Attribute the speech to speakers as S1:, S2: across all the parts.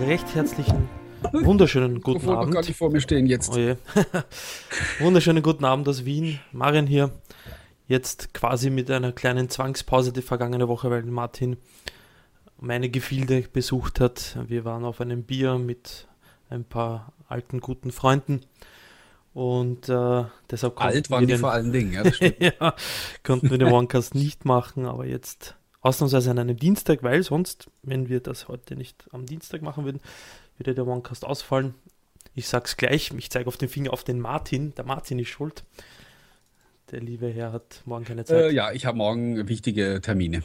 S1: recht herzlichen, wunderschönen guten
S2: noch
S1: Abend.
S2: gar nicht vor mir stehen jetzt.
S1: Oh wunderschönen guten Abend aus Wien. Marian hier. Jetzt quasi mit einer kleinen Zwangspause die vergangene Woche, weil Martin meine Gefilde besucht hat. Wir waren auf einem Bier mit ein paar alten, guten Freunden. Und äh, deshalb konnten
S2: Alt waren
S1: wir
S2: die
S1: den,
S2: vor allen Dingen, ja,
S1: ja, konnten wir den Onecast nicht machen, aber jetzt ausnahmsweise an einem Dienstag, weil sonst, wenn wir das heute nicht am Dienstag machen würden, würde der Onecast ausfallen. Ich sag's gleich, ich zeige auf den Finger auf den Martin. Der Martin ist schuld. Der liebe Herr hat morgen keine
S2: Äh,
S1: Zeit.
S2: ja, ich habe morgen wichtige Termine.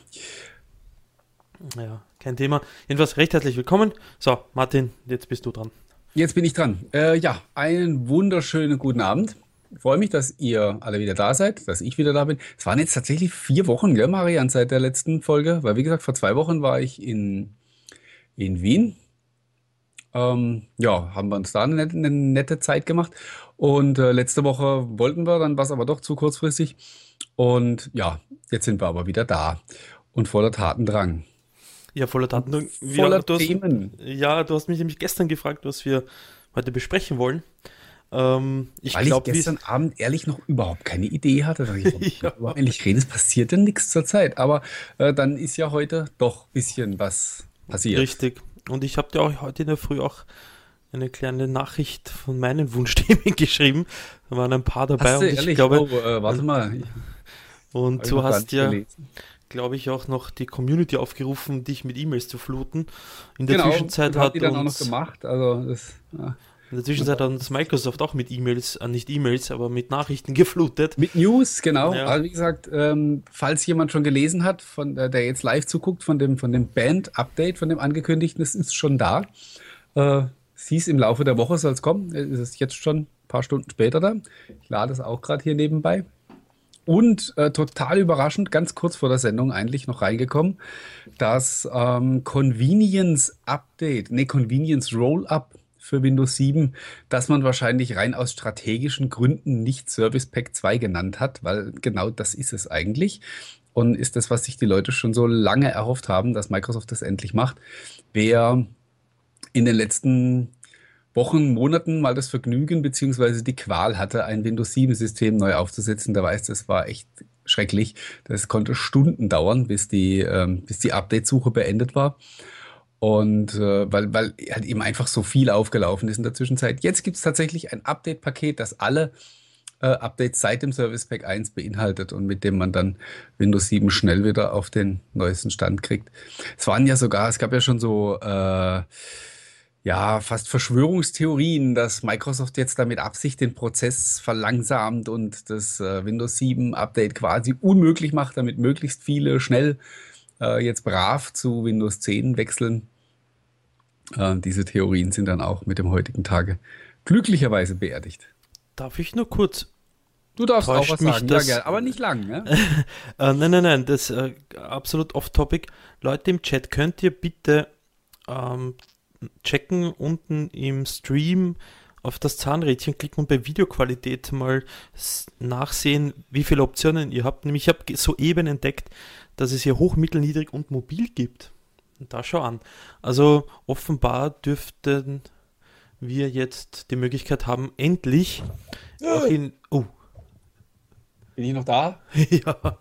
S1: ja, kein Thema. Jedenfalls recht herzlich willkommen. So, Martin, jetzt bist du dran.
S2: Jetzt bin ich dran. Äh, ja, einen wunderschönen guten Abend. Ich freue mich, dass ihr alle wieder da seid, dass ich wieder da bin. Es waren jetzt tatsächlich vier Wochen, gell, Marian, seit der letzten Folge, weil wie gesagt, vor zwei Wochen war ich in, in Wien. Ähm, ja, haben wir uns da eine nette, eine nette Zeit gemacht. Und äh, letzte Woche wollten wir, dann war es aber doch zu kurzfristig. Und ja, jetzt sind wir aber wieder da und voller Tatendrang.
S1: Ja, voller Daten.
S2: Voller
S1: du hast,
S2: Themen.
S1: Ja, du hast mich nämlich gestern gefragt, was wir heute besprechen wollen. Ähm, ich
S2: Weil
S1: glaube,
S2: ich gestern Abend ehrlich noch überhaupt keine Idee hatte. Da ich,
S1: Ja.
S2: eigentlich reden, es passiert ja nichts zur Zeit. Aber äh, dann ist ja heute doch ein bisschen was passiert.
S1: Richtig. Und ich habe dir auch heute in der Früh auch eine kleine Nachricht von meinen Wunschthemen geschrieben. Da waren ein paar dabei
S2: Hast du
S1: und ich
S2: ehrlich?
S1: glaube,
S2: oh, äh, warte mal. Ich-
S1: und
S2: ich
S1: du hast ja, glaube ich, auch noch die Community aufgerufen, dich mit E-Mails zu fluten. In der
S2: Genau,
S1: Zwischenzeit
S2: hat die dann auch noch
S1: uns,
S2: gemacht. Also das, ja.
S1: In der Zwischenzeit hat uns Microsoft auch mit E-Mails, äh, nicht E-Mails, aber mit Nachrichten geflutet.
S2: Mit News, genau.
S1: Ja.
S2: Also wie gesagt, ähm, falls jemand schon gelesen hat, von, äh, der jetzt live zuguckt, von dem, von dem Band-Update, von dem angekündigten, es ist schon da. Äh, es hieß, im Laufe der Woche soll es kommen. Es ist jetzt schon ein paar Stunden später da. Ich lade es auch gerade hier nebenbei. Und äh, total überraschend, ganz kurz vor der Sendung eigentlich noch reingekommen, das ähm, Convenience Update, nee, Convenience Rollup für Windows 7, das man wahrscheinlich rein aus strategischen Gründen nicht Service Pack 2 genannt hat, weil genau das ist es eigentlich. Und ist das, was sich die Leute schon so lange erhofft haben, dass Microsoft das endlich macht. Wer in den letzten Wochen, Monaten mal das Vergnügen beziehungsweise die Qual hatte, ein Windows 7 System neu aufzusetzen, der weiß, das war echt schrecklich. Das konnte Stunden dauern, bis die, ähm, bis die Update-Suche beendet war. Und äh, weil, weil halt eben einfach so viel aufgelaufen ist in der Zwischenzeit. Jetzt gibt es tatsächlich ein Update-Paket, das alle äh, Updates seit dem Service Pack 1 beinhaltet und mit dem man dann Windows 7 schnell wieder auf den neuesten Stand kriegt. Es waren ja sogar, es gab ja schon so äh, ja, fast Verschwörungstheorien, dass Microsoft jetzt damit Absicht den Prozess verlangsamt und das äh, Windows 7 Update quasi unmöglich macht, damit möglichst viele schnell äh, jetzt brav zu Windows 10 wechseln. Äh, diese Theorien sind dann auch mit dem heutigen Tage glücklicherweise beerdigt.
S1: Darf ich nur kurz
S2: Du darfst auch was
S1: mich
S2: sagen,
S1: das-
S2: ja, aber nicht lang. Ne?
S1: Äh, nein, nein, nein, das äh, absolut off-topic. Leute im Chat, könnt ihr bitte ähm, checken unten im Stream auf das Zahnrädchen klicken und bei Videoqualität mal nachsehen, wie viele Optionen ihr habt. Nämlich, ich habe soeben entdeckt, dass es hier hoch, mittel, niedrig und mobil gibt. Da schau an. Also offenbar dürften wir jetzt die Möglichkeit haben, endlich auch in. Oh,
S2: Bin ich noch da?
S1: ja.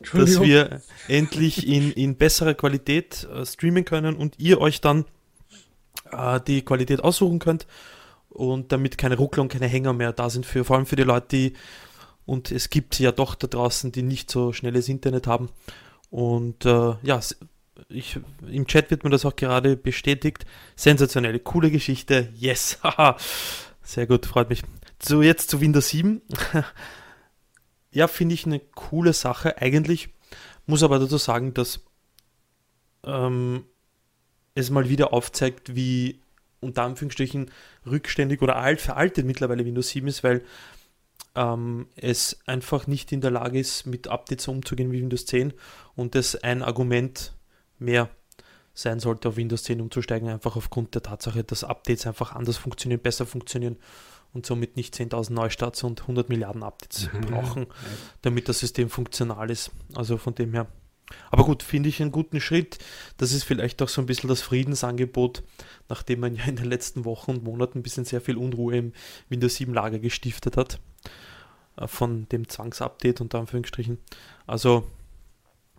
S1: dass wir endlich in, in besserer Qualität äh, streamen können und ihr euch dann äh, die Qualität aussuchen könnt und damit keine Ruckler und keine Hänger mehr da sind, für, vor allem für die Leute, die, und es gibt ja doch da draußen, die nicht so schnelles Internet haben. Und äh, ja, ich, im Chat wird mir das auch gerade bestätigt. Sensationelle, coole Geschichte. Yes, haha. Sehr gut, freut mich. So, jetzt zu Windows 7. Ja, finde ich eine coole Sache eigentlich. Muss aber dazu sagen, dass ähm, es mal wieder aufzeigt, wie unter Anführungsstrichen rückständig oder alt veraltet mittlerweile Windows 7 ist, weil ähm, es einfach nicht in der Lage ist, mit Updates umzugehen wie Windows 10 und es ein Argument mehr sein sollte, auf Windows 10 umzusteigen, einfach aufgrund der Tatsache, dass Updates einfach anders funktionieren, besser funktionieren und somit nicht 10.000 Neustarts und 100 Milliarden Updates
S2: Mhm.
S1: brauchen, damit das System funktional ist. Also von dem her Aber gut, finde ich einen guten Schritt. Das ist vielleicht auch so ein bisschen das Friedensangebot, nachdem man ja in den letzten Wochen und Monaten ein bisschen sehr viel Unruhe im Windows 7 Lager gestiftet hat. Äh, von dem Zwangsupdate unter Anführungsstrichen. Also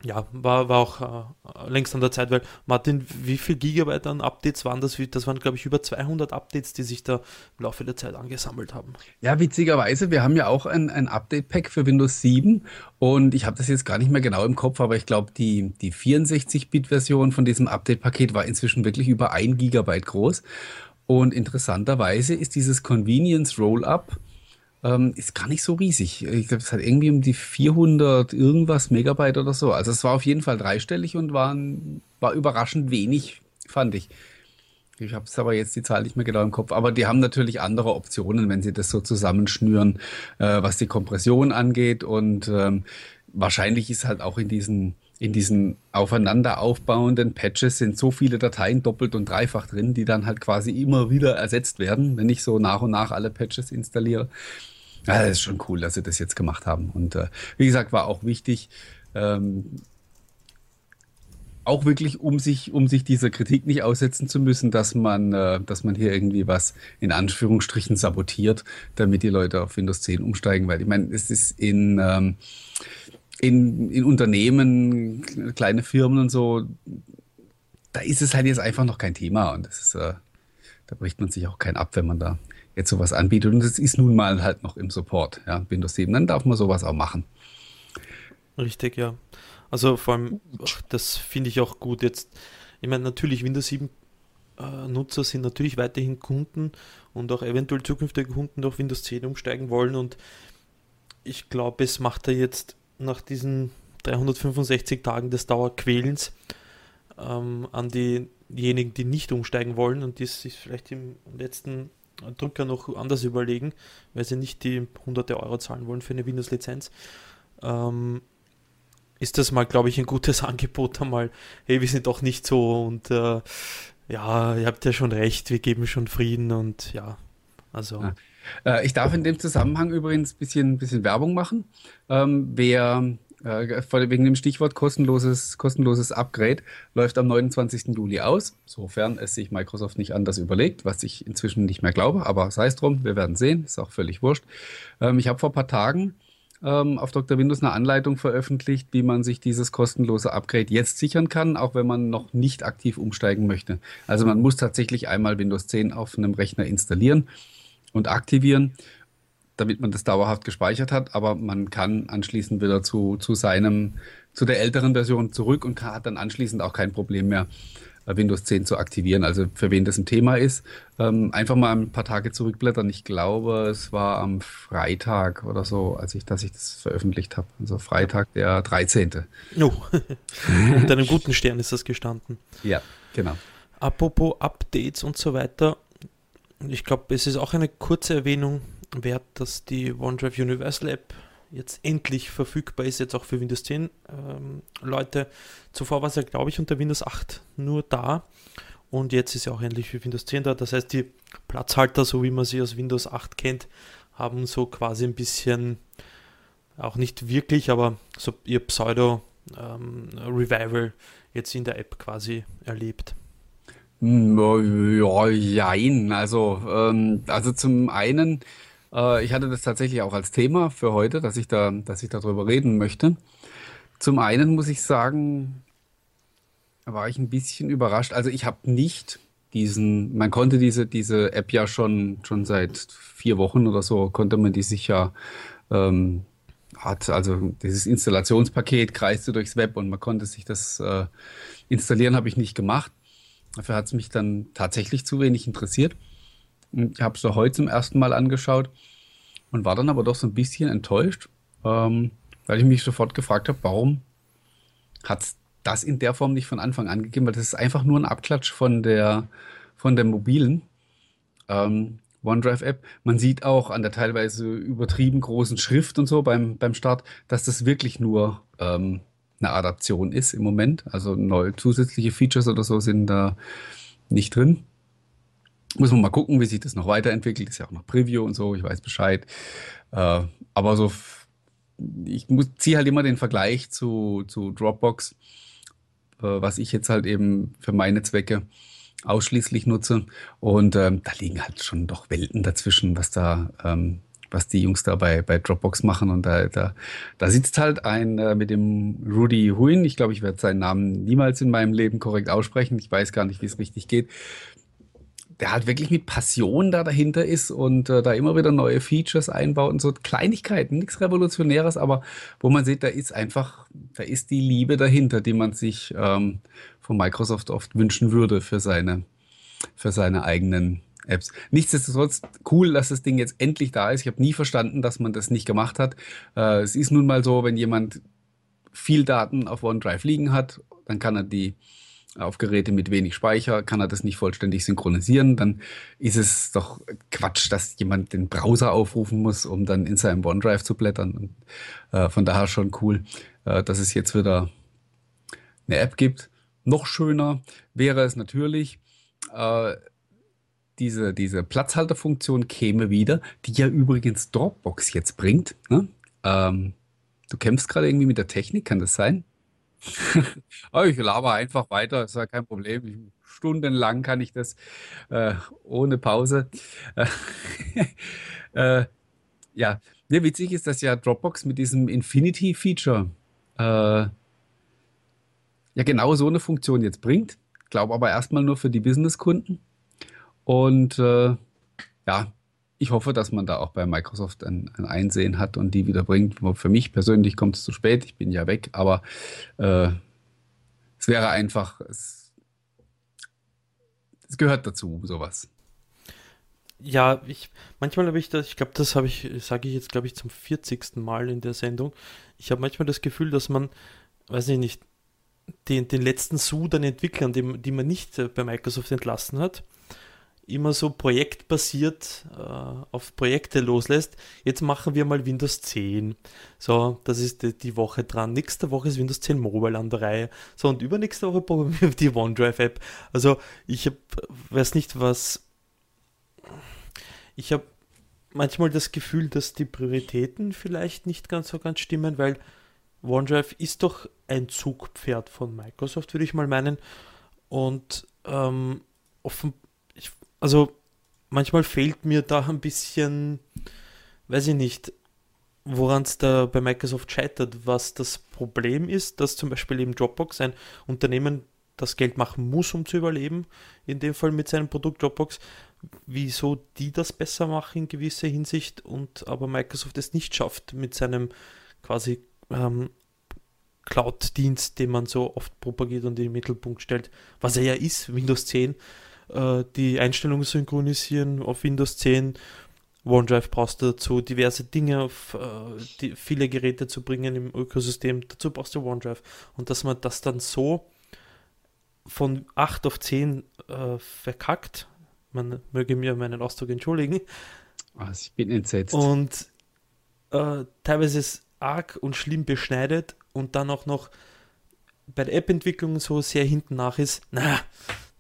S1: ja, war, war auch äh, längst an der Zeit, weil Martin, wie viel Gigabyte an Updates waren das? Das waren, glaube ich, über 200 Updates, die sich da im Laufe der Zeit angesammelt haben.
S2: Ja, witzigerweise, wir haben ja auch ein, ein Update-Pack für Windows 7 und ich habe das jetzt gar nicht mehr genau im Kopf, aber ich glaube, die, die 64-Bit-Version von diesem Update-Paket war inzwischen wirklich über ein Gigabyte groß. Und interessanterweise ist dieses Convenience Rollup ähm, ist gar nicht so riesig. Ich glaube, es hat irgendwie um die 400 irgendwas Megabyte oder so. Also es war auf jeden Fall dreistellig und war, war überraschend wenig, fand ich. Ich habe es aber jetzt die Zahl nicht mehr genau im Kopf. Aber die haben natürlich andere Optionen, wenn sie das so zusammenschnüren, äh, was die Kompression angeht. Und ähm, wahrscheinlich ist halt auch in diesen in diesen aufeinander aufbauenden Patches sind so viele Dateien doppelt und dreifach drin, die dann halt quasi immer wieder ersetzt werden, wenn ich so nach und nach alle Patches installiere. Ja, das ist schon cool, dass sie das jetzt gemacht haben. Und äh, wie gesagt, war auch wichtig, ähm, auch wirklich, um sich, um sich dieser Kritik nicht aussetzen zu müssen, dass man, äh, dass man hier irgendwie was in Anführungsstrichen sabotiert, damit die Leute auf Windows 10 umsteigen. Weil ich meine, es ist in ähm, in, in Unternehmen, kleine Firmen und so, da ist es halt jetzt einfach noch kein Thema und das ist, äh, da bricht man sich auch kein ab, wenn man da jetzt sowas anbietet. Und es ist nun mal halt noch im Support, ja, Windows 7, dann darf man sowas auch machen.
S1: Richtig, ja. Also vor allem, das finde ich auch gut jetzt. Ich meine, natürlich, Windows 7 äh, Nutzer sind natürlich weiterhin Kunden und auch eventuell zukünftige Kunden auf Windows 10 umsteigen wollen und ich glaube, es macht da jetzt nach diesen 365 Tagen des Dauerquälens ähm, an diejenigen, die nicht umsteigen wollen und die sich vielleicht im letzten Drücker noch anders überlegen, weil sie nicht die hunderte Euro zahlen wollen für eine Windows-Lizenz. Ähm, ist das mal, glaube ich, ein gutes Angebot einmal, hey, wir sind doch nicht so und äh, ja, ihr habt ja schon recht, wir geben schon Frieden und ja, also. Ja.
S2: Äh, ich darf in dem Zusammenhang übrigens ein bisschen, bisschen Werbung machen. Ähm, wer äh, wegen dem Stichwort kostenloses, kostenloses Upgrade läuft am 29. Juli aus, sofern es sich Microsoft nicht anders überlegt, was ich inzwischen nicht mehr glaube, aber sei es drum, wir werden sehen, ist auch völlig wurscht. Ähm, ich habe vor ein paar Tagen ähm, auf Dr. Windows eine Anleitung veröffentlicht, wie man sich dieses kostenlose Upgrade jetzt sichern kann, auch wenn man noch nicht aktiv umsteigen möchte. Also man muss tatsächlich einmal Windows 10 auf einem Rechner installieren und aktivieren, damit man das dauerhaft gespeichert hat. Aber man kann anschließend wieder zu, zu seinem, zu der älteren Version zurück und hat dann anschließend auch kein Problem mehr, äh, Windows 10 zu aktivieren. Also für wen das ein Thema ist, ähm, einfach mal ein paar Tage zurückblättern. Ich glaube, es war am Freitag oder so, als ich, dass ich das veröffentlicht habe. Also Freitag, der 13.
S1: Oh. Mit einem guten Stern ist das gestanden.
S2: Ja, genau.
S1: Apropos Updates und so weiter, ich glaube, es ist auch eine kurze Erwähnung wert, dass die OneDrive Universal App jetzt endlich verfügbar ist, jetzt auch für Windows 10 ähm, Leute. Zuvor war es ja, glaube ich, unter Windows 8 nur da und jetzt ist ja auch endlich für Windows 10 da. Das heißt, die Platzhalter, so wie man sie aus Windows 8 kennt, haben so quasi ein bisschen, auch nicht wirklich, aber so ihr Pseudo-Revival ähm, jetzt in der App quasi erlebt.
S2: Ja, jein. Also, ähm, also zum einen, äh, ich hatte das tatsächlich auch als Thema für heute, dass ich da, dass ich darüber reden möchte. Zum einen muss ich sagen, war ich ein bisschen überrascht. Also ich habe nicht diesen, man konnte diese, diese App ja schon, schon seit vier Wochen oder so, konnte man die sich ja, ähm, hat, also dieses Installationspaket kreiste durchs Web und man konnte sich das äh, installieren, habe ich nicht gemacht. Dafür hat es mich dann tatsächlich zu wenig interessiert. Ich habe es so heute zum ersten Mal angeschaut und war dann aber doch so ein bisschen enttäuscht, ähm, weil ich mich sofort gefragt habe, warum hat es das in der Form nicht von Anfang an gegeben, weil das ist einfach nur ein Abklatsch von der, von der mobilen ähm, OneDrive-App. Man sieht auch an der teilweise übertrieben großen Schrift und so beim, beim Start, dass das wirklich nur ähm, eine Adaption ist im Moment. Also neue zusätzliche Features oder so sind da nicht drin. Muss man mal gucken, wie sich das noch weiterentwickelt. Ist ja auch noch Preview und so, ich weiß Bescheid. Äh, aber so ich ziehe halt immer den Vergleich zu, zu Dropbox, äh, was ich jetzt halt eben für meine Zwecke ausschließlich nutze. Und ähm, da liegen halt schon doch Welten dazwischen, was da, ähm, was die Jungs da bei, bei Dropbox machen. Und da, da, da sitzt halt ein äh, mit dem Rudy Huin. Ich glaube, ich werde seinen Namen niemals in meinem Leben korrekt aussprechen. Ich weiß gar nicht, wie es richtig geht der halt wirklich mit Passion da dahinter ist und äh, da immer wieder neue Features einbaut und so Kleinigkeiten, nichts Revolutionäres, aber wo man sieht, da ist einfach, da ist die Liebe dahinter, die man sich ähm, von Microsoft oft wünschen würde für seine, für seine eigenen Apps. Nichtsdestotrotz cool, dass das Ding jetzt endlich da ist. Ich habe nie verstanden, dass man das nicht gemacht hat. Äh, es ist nun mal so, wenn jemand viel Daten auf OneDrive liegen hat, dann kann er die auf Geräte mit wenig Speicher kann er das nicht vollständig synchronisieren, dann ist es doch Quatsch, dass jemand den Browser aufrufen muss, um dann in seinem OneDrive zu blättern. Und, äh, von daher schon cool, äh, dass es jetzt wieder eine App gibt. Noch schöner wäre es natürlich, äh, diese, diese Platzhalterfunktion käme wieder, die ja übrigens Dropbox jetzt bringt. Ne? Ähm, du kämpfst gerade irgendwie mit der Technik, kann das sein? Oh, ich laber einfach weiter, ist ja kein Problem. Stundenlang kann ich das äh, ohne Pause. äh, ja, mir witzig ist, dass ja Dropbox mit diesem Infinity-Feature äh, ja genau so eine Funktion jetzt bringt. Glaube aber erstmal nur für die Business-Kunden. Und äh, ja, ich hoffe, dass man da auch bei Microsoft ein, ein Einsehen hat und die wieder bringt. Für mich persönlich kommt es zu spät, ich bin ja weg, aber äh, es wäre einfach, es, es gehört dazu, sowas.
S1: Ja, ich manchmal habe ich das, ich glaube, das habe ich, sage ich jetzt, glaube ich, zum 40. Mal in der Sendung. Ich habe manchmal das Gefühl, dass man, weiß ich nicht, den, den letzten Sud an Entwicklern, die, die man nicht äh, bei Microsoft entlassen hat, immer so projektbasiert äh, auf Projekte loslässt. Jetzt machen wir mal Windows 10. So, das ist die, die, Woche dran. Nächste Woche ist Windows 10 Mobile an der Reihe. So, und übernächste Woche probieren wir die OneDrive-App. Also, ich hab, weiß nicht, was. Ich habe manchmal das Gefühl, dass die Prioritäten vielleicht nicht ganz so ganz stimmen, weil OneDrive ist doch ein Zugpferd von Microsoft, würde ich mal meinen. Und ähm, offen, also manchmal fehlt mir da ein bisschen, weiß ich nicht, woran es da bei Microsoft scheitert, was das Problem ist, dass zum Beispiel eben Dropbox ein Unternehmen das Geld machen muss, um zu überleben, in dem Fall mit seinem Produkt Dropbox, wieso die das besser machen in gewisser Hinsicht und aber Microsoft es nicht schafft mit seinem quasi ähm, Cloud-Dienst, den man so oft propagiert und in den Mittelpunkt stellt, was er ja ist, Windows 10, äh, die Einstellungen synchronisieren auf Windows 10. OneDrive brauchst du dazu, diverse Dinge auf äh, die, viele Geräte zu bringen im Ökosystem. Dazu brauchst du OneDrive. Und dass man das dann so von 8 auf 10 äh, verkackt, man möge mir meinen Ausdruck entschuldigen.
S2: Was, ich bin entsetzt.
S1: Und äh, teilweise ist arg und schlimm beschneidet und dann auch noch bei der App-Entwicklung so sehr hinten nach ist, na,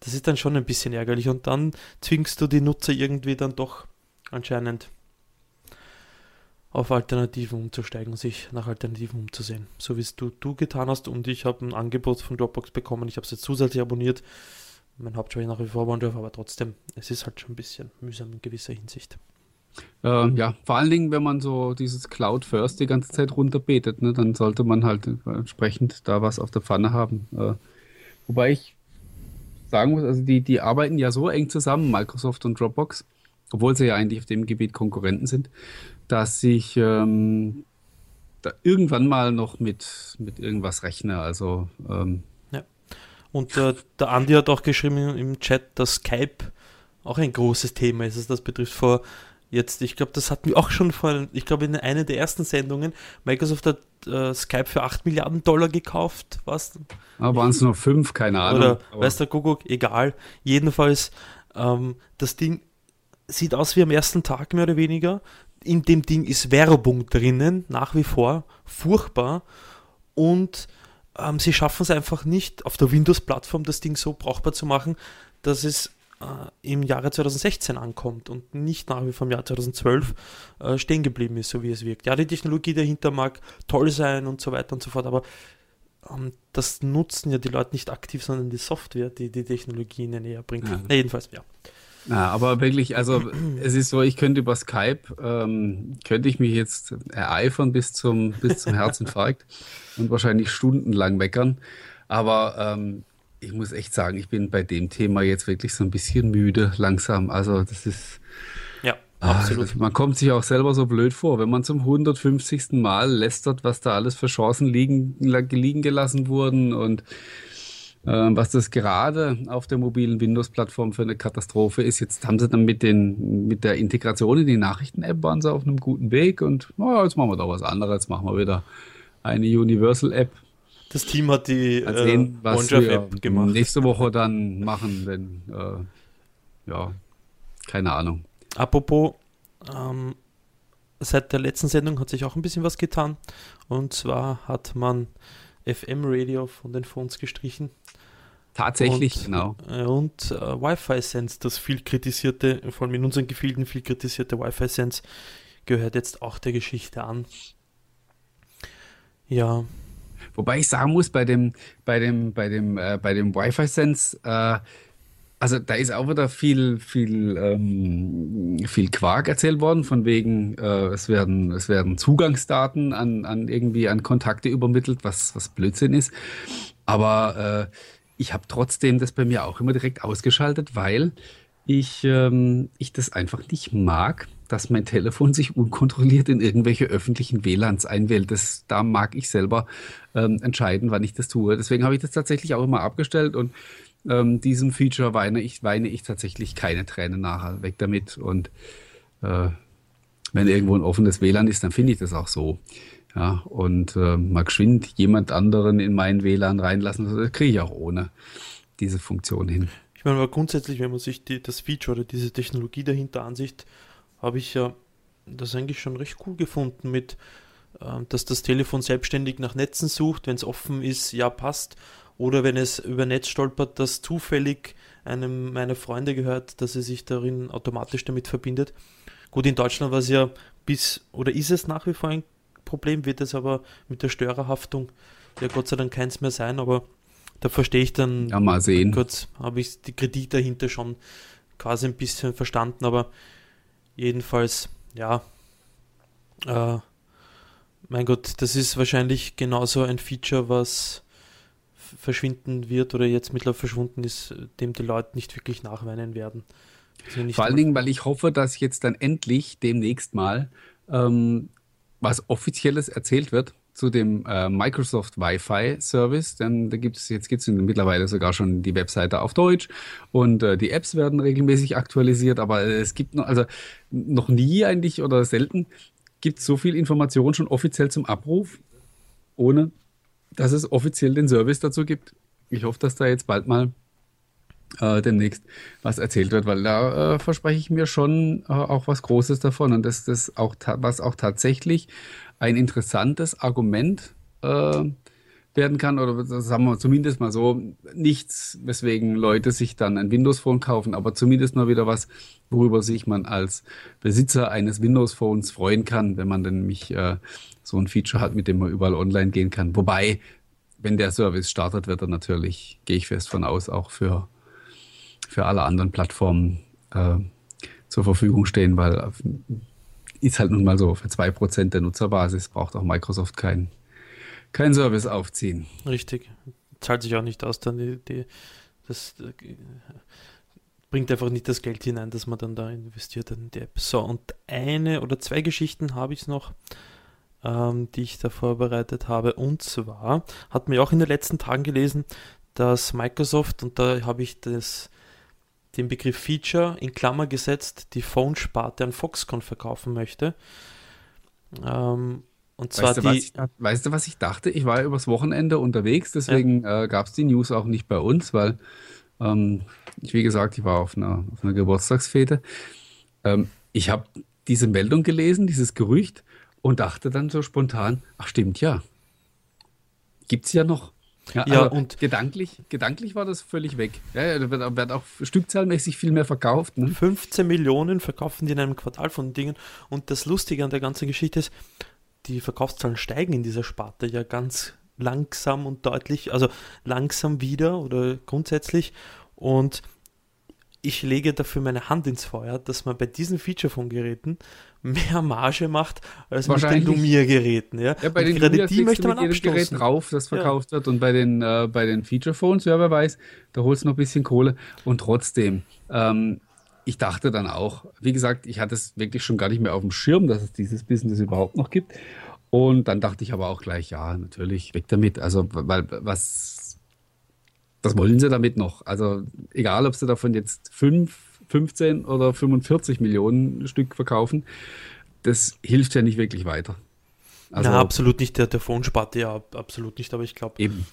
S1: das ist dann schon ein bisschen ärgerlich und dann zwingst du die Nutzer irgendwie dann doch anscheinend auf Alternativen umzusteigen, sich nach Alternativen umzusehen. So wie es du, du getan hast und ich habe ein Angebot von Dropbox bekommen. Ich habe es jetzt zusätzlich abonniert. Mein Hauptspeicher nach wie vor OneDrive, aber trotzdem, es ist halt schon ein bisschen mühsam in gewisser Hinsicht.
S2: Äh, ja, vor allen Dingen, wenn man so dieses Cloud First die ganze Zeit runterbetet, ne, dann sollte man halt entsprechend da was auf der Pfanne haben. Äh, wobei ich sagen muss, also die, die arbeiten ja so eng zusammen, Microsoft und Dropbox, obwohl sie ja eigentlich auf dem Gebiet Konkurrenten sind, dass ich ähm, da irgendwann mal noch mit, mit irgendwas rechne. Also ähm,
S1: ja. Und äh, der Andi hat auch geschrieben im Chat, dass Skype auch ein großes Thema ist, was das betrifft. Vor jetzt, ich glaube, das hatten wir auch schon vor, ich glaube, in einer der ersten Sendungen. Microsoft hat äh, Skype für 8 Milliarden Dollar gekauft, was?
S2: Aber waren es nur 5, keine Ahnung.
S1: Oder, weiß der Kuckuck, egal. Jedenfalls, ähm, das Ding sieht aus wie am ersten Tag mehr oder weniger. In dem Ding ist Werbung drinnen, nach wie vor, furchtbar. Und ähm, sie schaffen es einfach nicht, auf der Windows-Plattform das Ding so brauchbar zu machen, dass es äh, im Jahre 2016 ankommt und nicht nach wie vor im Jahr 2012 äh, stehen geblieben ist, so wie es wirkt. Ja, die Technologie dahinter mag toll sein und so weiter und so fort, aber ähm, das nutzen ja die Leute nicht aktiv, sondern die Software, die die Technologie ihnen näher bringt. Ja. Na, jedenfalls, ja.
S2: Ja, aber wirklich, also es ist so, ich könnte über Skype, ähm, könnte ich mich jetzt ereifern bis zum, bis zum Herzinfarkt und wahrscheinlich stundenlang meckern. Aber ähm, ich muss echt sagen, ich bin bei dem Thema jetzt wirklich so ein bisschen müde langsam. Also das ist.
S1: Ja, ah, absolut.
S2: man kommt sich auch selber so blöd vor, wenn man zum 150. Mal lästert, was da alles für Chancen liegen, liegen gelassen wurden und äh, was das gerade auf der mobilen Windows-Plattform für eine Katastrophe ist. Jetzt haben sie dann mit, den, mit der Integration in die Nachrichten-App waren sie auf einem guten Weg und oh, jetzt machen wir doch was anderes. Jetzt machen wir wieder eine Universal-App
S1: das Team hat die
S2: äh, was wir gemacht. nächste Woche dann machen, wenn, äh, ja, keine Ahnung.
S1: Apropos, ähm, seit der letzten Sendung hat sich auch ein bisschen was getan. Und zwar hat man FM-Radio von den Phones gestrichen.
S2: Tatsächlich,
S1: und,
S2: genau.
S1: Äh, und äh, Wi-Fi Sense, das viel kritisierte, vor allem in unseren Gefilden viel kritisierte Wi-Fi Sense, gehört jetzt auch der Geschichte an. Ja,
S2: Wobei ich sagen muss, bei dem, bei dem, bei dem, äh, bei dem Wi-Fi-Sense, äh, also da ist auch wieder viel, viel, ähm, viel Quark erzählt worden, von wegen, äh, es werden, es werden Zugangsdaten an, an irgendwie an Kontakte übermittelt, was, was Blödsinn ist. Aber äh, ich habe trotzdem das bei mir auch immer direkt ausgeschaltet, weil ich, ähm, ich das einfach nicht mag, dass mein Telefon sich unkontrolliert in irgendwelche öffentlichen WLANs einwählt. Das, da mag ich selber ähm, entscheiden, wann ich das tue. Deswegen habe ich das tatsächlich auch immer abgestellt und ähm, diesem Feature weine ich, weine ich tatsächlich keine Tränen nachher. Weg damit. Und äh, wenn irgendwo ein offenes WLAN ist, dann finde ich das auch so. Ja, und äh, mal geschwind jemand anderen in meinen WLAN reinlassen, das kriege ich auch ohne diese Funktion hin.
S1: Ich meine, aber grundsätzlich, wenn man sich die, das Feature oder diese Technologie dahinter ansicht, habe ich ja das eigentlich schon recht cool gefunden mit, äh, dass das Telefon selbstständig nach Netzen sucht, wenn es offen ist, ja passt. Oder wenn es über Netz stolpert, dass zufällig einem meiner Freunde gehört, dass er sich darin automatisch damit verbindet. Gut, in Deutschland war es ja bis, oder ist es nach wie vor ein Problem, wird es aber mit der Störerhaftung ja Gott sei Dank keins mehr sein, aber da verstehe ich dann
S2: ja, mal sehen.
S1: kurz, habe ich die Kritik dahinter schon quasi ein bisschen verstanden, aber Jedenfalls, ja, äh, mein Gott, das ist wahrscheinlich genauso ein Feature, was verschwinden wird oder jetzt mittlerweile verschwunden ist, dem die Leute nicht wirklich nachweinen werden.
S2: Also Vor allen Dingen, weil ich hoffe, dass jetzt dann endlich demnächst mal ähm, was Offizielles erzählt wird zu dem äh, Microsoft Wi-Fi Service, denn da gibt es jetzt gibt mittlerweile sogar schon die Webseite auf Deutsch und äh, die Apps werden regelmäßig aktualisiert, aber es gibt noch also noch nie eigentlich oder selten gibt es so viel Information schon offiziell zum Abruf, ohne dass es offiziell den Service dazu gibt. Ich hoffe, dass da jetzt bald mal äh, demnächst was erzählt wird, weil da äh, verspreche ich mir schon äh, auch was Großes davon und dass das auch was auch tatsächlich ein interessantes Argument äh, werden kann oder sagen wir zumindest mal so nichts, weswegen Leute sich dann ein Windows Phone kaufen, aber zumindest mal wieder was, worüber sich man als Besitzer eines Windows Phones freuen kann, wenn man dann nämlich äh, so ein Feature hat, mit dem man überall online gehen kann. Wobei, wenn der Service startet, wird er natürlich, gehe ich fest von aus, auch für, für alle anderen Plattformen äh, zur Verfügung stehen, weil ist halt nun mal so, für 2% der Nutzerbasis braucht auch Microsoft keinen kein Service aufziehen.
S1: Richtig. Zahlt sich auch nicht aus, dann die, die das bringt einfach nicht das Geld hinein, dass man dann da investiert in die App. So, und eine oder zwei Geschichten habe ich noch, ähm, die ich da vorbereitet habe. Und zwar hat man ja auch in den letzten Tagen gelesen, dass Microsoft, und da habe ich das den Begriff Feature in Klammer gesetzt die Phone-Sparte an Foxconn verkaufen möchte. Ähm, und zwar
S2: weißt, du, die, ich, weißt du, was ich dachte? Ich war übers Wochenende unterwegs, deswegen ja. äh, gab es die News auch nicht bei uns, weil ähm, ich, wie gesagt, ich war auf einer, auf einer Geburtstagsfete. Ähm, ich habe diese Meldung gelesen, dieses Gerücht, und dachte dann so spontan, ach stimmt ja, gibt es ja noch. Ja, ja also und gedanklich, gedanklich war das völlig weg. Ja, da wird, wird, auch stückzahlmäßig viel mehr verkauft.
S1: Ne? 15 Millionen verkaufen die in einem Quartal von Dingen. Und das Lustige an der ganzen Geschichte ist, die Verkaufszahlen steigen in dieser Sparte ja ganz langsam und deutlich, also langsam wieder oder grundsätzlich. Und ich lege dafür meine Hand ins Feuer, dass man bei diesen Feature-Phone-Geräten mehr Marge macht als mit den Lumiere-Geräten. Ja?
S2: ja, bei und den gerade die möchte man abstoßen. Gerät drauf, das verkauft ja. wird und bei den, äh, bei den Feature-Phones, ja, wer weiß, da holst du noch ein bisschen Kohle und trotzdem, ähm, ich dachte dann auch, wie gesagt, ich hatte es wirklich schon gar nicht mehr auf dem Schirm, dass es dieses Business überhaupt noch gibt. Und dann dachte ich aber auch gleich, ja, natürlich, weg damit. Also, weil was, was wollen sie damit noch? Also, egal, ob sie davon jetzt 5, 15 oder 45 Millionen Stück verkaufen, das hilft ja nicht wirklich weiter.
S1: Also, Na, absolut nicht. Der, der Phone-Sparte ja absolut nicht, aber ich glaube.
S2: Eben.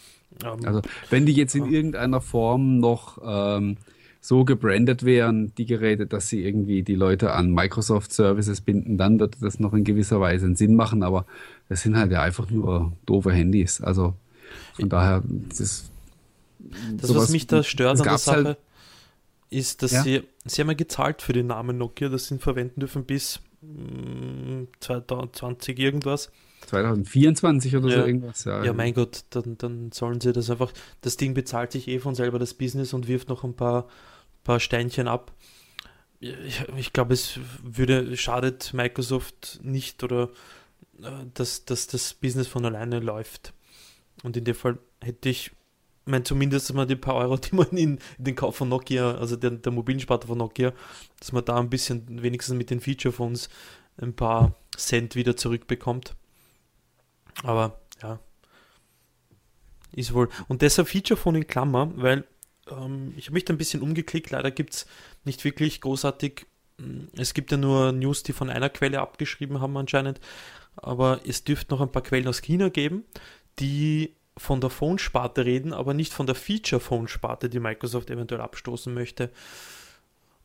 S2: Ähm, also, wenn die jetzt in irgendeiner Form noch ähm, so gebrandet wären, die Geräte, dass sie irgendwie die Leute an Microsoft Services binden, dann würde das noch in gewisser Weise einen Sinn machen, aber das sind halt ja einfach nur doofe Handys. Also von daher, das,
S1: das sowas, was mich da stört an der Sache, halt, ist, dass ja? sie, sie haben ja gezahlt für den Namen Nokia, dass sie ihn verwenden dürfen bis 2020 mm, irgendwas.
S2: 2024 oder ja. so irgendwas.
S1: Ja, ja mein Gott, dann, dann sollen sie das einfach, das Ding bezahlt sich eh von selber das Business und wirft noch ein paar paar Steinchen ab. Ich, ich glaube, es würde, schadet Microsoft nicht oder äh, dass, dass das Business von alleine läuft. Und in dem Fall hätte ich, mein, zumindest mal die paar Euro, die man in, in den Kauf von Nokia, also der, der mobilen Sparte von Nokia, dass man da ein bisschen wenigstens mit den Feature Phones ein paar Cent wieder zurückbekommt. Aber ja, ist wohl. Und deshalb Feature Phone in Klammer, weil ähm, ich habe mich da ein bisschen umgeklickt. Leider gibt es nicht wirklich großartig. Mm, es gibt ja nur News, die von einer Quelle abgeschrieben haben anscheinend. Aber es dürfte noch ein paar Quellen aus China geben, die von der Phone-Sparte reden, aber nicht von der Feature-Phone-Sparte, die Microsoft eventuell abstoßen möchte.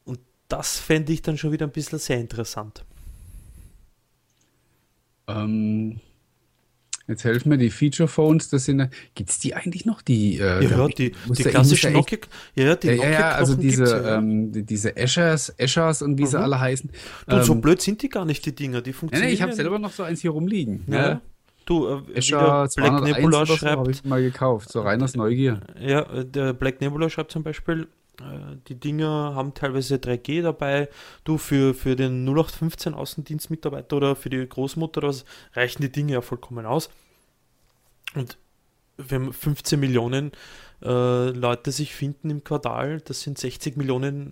S1: Und das fände ich dann schon wieder ein bisschen sehr interessant.
S2: Ähm, Jetzt helfen mir die Feature Phones, das sind, gibt es die eigentlich noch? Die,
S1: äh, ja, die, die klassischen Nokia,
S2: ja, die Nokia ja, ja, also diese, ja. ähm, die, diese Ashers, Ashers und wie mhm. sie alle heißen.
S1: Du, ähm, so blöd sind die gar nicht, die Dinger, die funktionieren.
S2: Nee, nee ich habe selber noch so eins hier rumliegen.
S1: Ja. ja. Du,
S2: äh, Escher Black Nebula schreibt. Ich mal gekauft, so rein aus Neugier.
S1: Ja, der Black Nebula schreibt zum Beispiel, äh, die Dinger haben teilweise 3G dabei. Du, für, für den 0815 Außendienstmitarbeiter oder für die Großmutter, das reichen die Dinge ja vollkommen aus. Und wenn 15 Millionen äh, Leute sich finden im Quartal, das sind 60 Millionen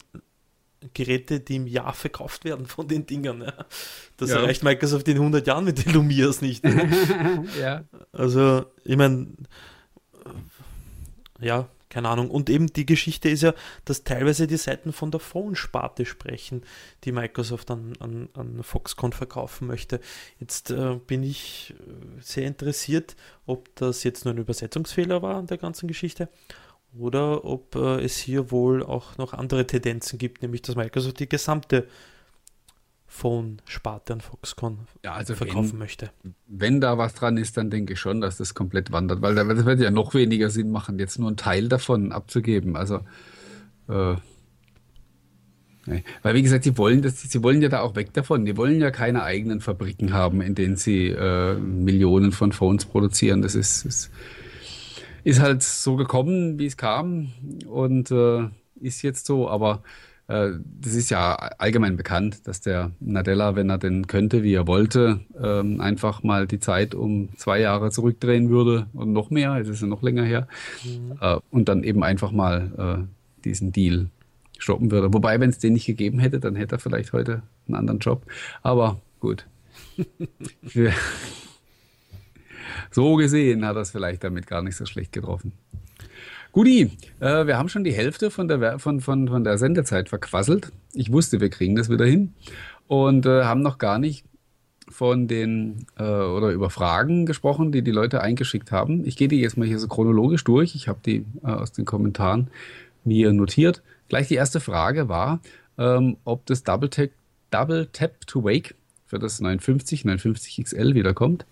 S1: Geräte, die im Jahr verkauft werden von den Dingern. Ja. Das ja. erreicht Microsoft in 100 Jahren mit den Lumias nicht. ja. Also, ich meine, ja, keine Ahnung. Und eben die Geschichte ist ja, dass teilweise die Seiten von der Phone-Sparte sprechen, die Microsoft an, an, an Foxconn verkaufen möchte. Jetzt äh, bin ich äh, sehr interessiert, ob das jetzt nur ein Übersetzungsfehler war an der ganzen Geschichte oder ob äh, es hier wohl auch noch andere Tendenzen gibt, nämlich dass Microsoft die gesamte Phone-Sparte an Foxconn
S2: ja, also verkaufen wenn, möchte. Wenn da was dran ist, dann denke ich schon, dass das komplett wandert, weil das wird ja noch weniger Sinn machen, jetzt nur einen Teil davon abzugeben. Also äh, nee. Weil wie gesagt, sie wollen das, sie wollen ja da auch weg davon. Die wollen ja keine eigenen Fabriken haben, in denen sie äh, Millionen von Phones produzieren. Das ist, ist, ist halt so gekommen, wie es kam und äh, ist jetzt so, aber äh, das ist ja allgemein bekannt, dass der Nadella, wenn er denn könnte, wie er wollte, ähm, einfach mal die Zeit um zwei Jahre zurückdrehen würde und noch mehr, es ist ja noch länger her, mhm. Äh, und dann eben einfach mal äh, diesen Deal stoppen würde. Wobei, wenn es den nicht gegeben hätte, dann hätte er vielleicht heute einen anderen Job. Aber gut. so gesehen hat es vielleicht damit gar nicht so schlecht getroffen. Guti, äh, wir haben schon die Hälfte von der, von, von, von der Sendezeit verquasselt. Ich wusste, wir kriegen das wieder hin. Und äh, haben noch gar nicht von den äh, oder über Fragen gesprochen, die die Leute eingeschickt haben. Ich gehe die jetzt mal hier so chronologisch durch. Ich habe die äh, aus den Kommentaren mir notiert. Gleich die erste Frage war, ähm, ob das Double, Double Tap to Wake für das 950, 950 XL wiederkommt.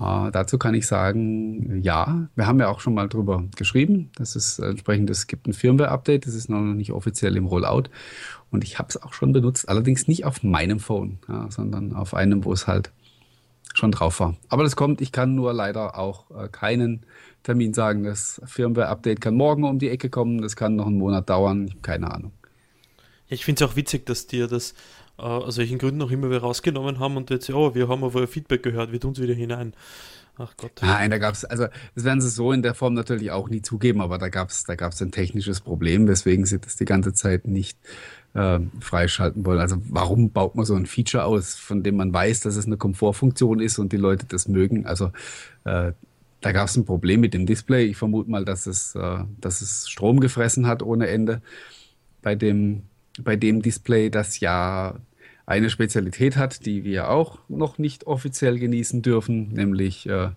S2: Äh, dazu kann ich sagen, ja, wir haben ja auch schon mal drüber geschrieben. Das ist entsprechend, es gibt ein Firmware-Update, das ist noch nicht offiziell im Rollout. Und ich habe es auch schon benutzt, allerdings nicht auf meinem Phone, ja, sondern auf einem, wo es halt schon drauf war. Aber das kommt, ich kann nur leider auch äh, keinen Termin sagen. Das Firmware-Update kann morgen um die Ecke kommen, das kann noch einen Monat dauern, keine Ahnung.
S1: Ja, ich finde es auch witzig, dass dir das äh, aus welchen Gründen auch immer wir rausgenommen haben und jetzt, oh, wir haben aber Feedback gehört, wir tun es wieder hinein.
S2: Ach Gott. Nein, da gab es, also das werden sie so in der Form natürlich auch nie zugeben, aber da gab es da gab's ein technisches Problem, weswegen sie das die ganze Zeit nicht äh, freischalten wollen. Also warum baut man so ein Feature aus, von dem man weiß, dass es eine Komfortfunktion ist und die Leute das mögen? Also äh, da gab es ein Problem mit dem Display. Ich vermute mal, dass es, äh, dass es Strom gefressen hat ohne Ende bei dem, bei dem Display, das ja eine Spezialität hat, die wir auch noch nicht offiziell genießen dürfen, nämlich äh,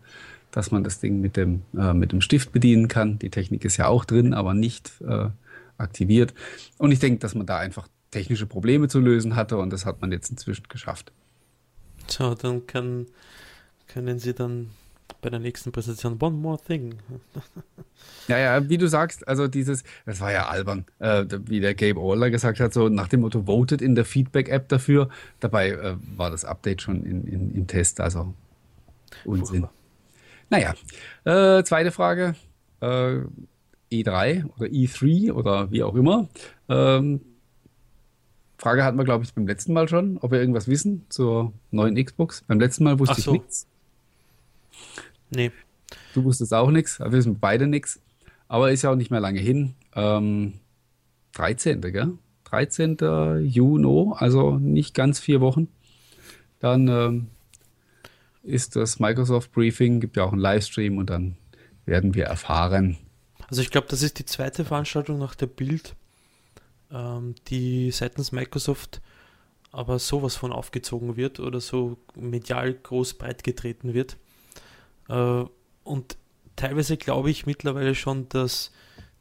S2: dass man das Ding mit dem, äh, mit dem Stift bedienen kann. Die Technik ist ja auch drin, aber nicht äh, aktiviert. Und ich denke, dass man da einfach technische Probleme zu lösen hatte und das hat man jetzt inzwischen geschafft.
S1: So, dann kann, können Sie dann bei der nächsten Präsentation One More Thing.
S2: ja, ja, wie du sagst, also dieses, das war ja albern, äh, wie der Gabe Oller gesagt hat, so nach dem Motto, votet in der Feedback-App dafür. Dabei äh, war das Update schon in, in, im Test, also Unsinn. Furchtbar. Naja, äh, zweite Frage. Äh, E3 oder E3 oder wie auch immer. Ähm, Frage hatten wir, glaube ich, beim letzten Mal schon, ob wir irgendwas wissen zur neuen Xbox. Beim letzten Mal wusste so. ich nichts.
S1: Nee.
S2: Du wusstest auch nichts, wir wissen beide nichts. Aber ist ja auch nicht mehr lange hin. Ähm, 13. Gell? 13. Juni, also nicht ganz vier Wochen. Dann ähm, ist das Microsoft Briefing, gibt ja auch einen Livestream und dann werden wir erfahren.
S1: Also ich glaube, das ist die zweite Veranstaltung nach der Bild, ähm, die seitens Microsoft aber sowas von aufgezogen wird oder so medial groß breit getreten wird. Äh, und teilweise glaube ich mittlerweile schon, dass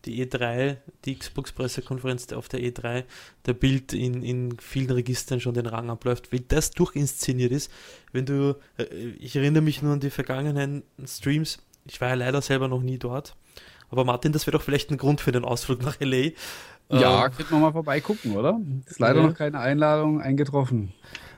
S1: die E3, die Xbox-Pressekonferenz auf der E3, der Bild in, in vielen Registern schon den Rang abläuft, weil das durchinszeniert ist. Wenn du, äh, ich erinnere mich nur an die vergangenen Streams, ich war ja leider selber noch nie dort, aber Martin, das wäre doch vielleicht ein Grund für den Ausflug nach LA.
S2: Ja, äh, könnten wir mal vorbeigucken, oder? Ist leider ja. noch keine Einladung eingetroffen.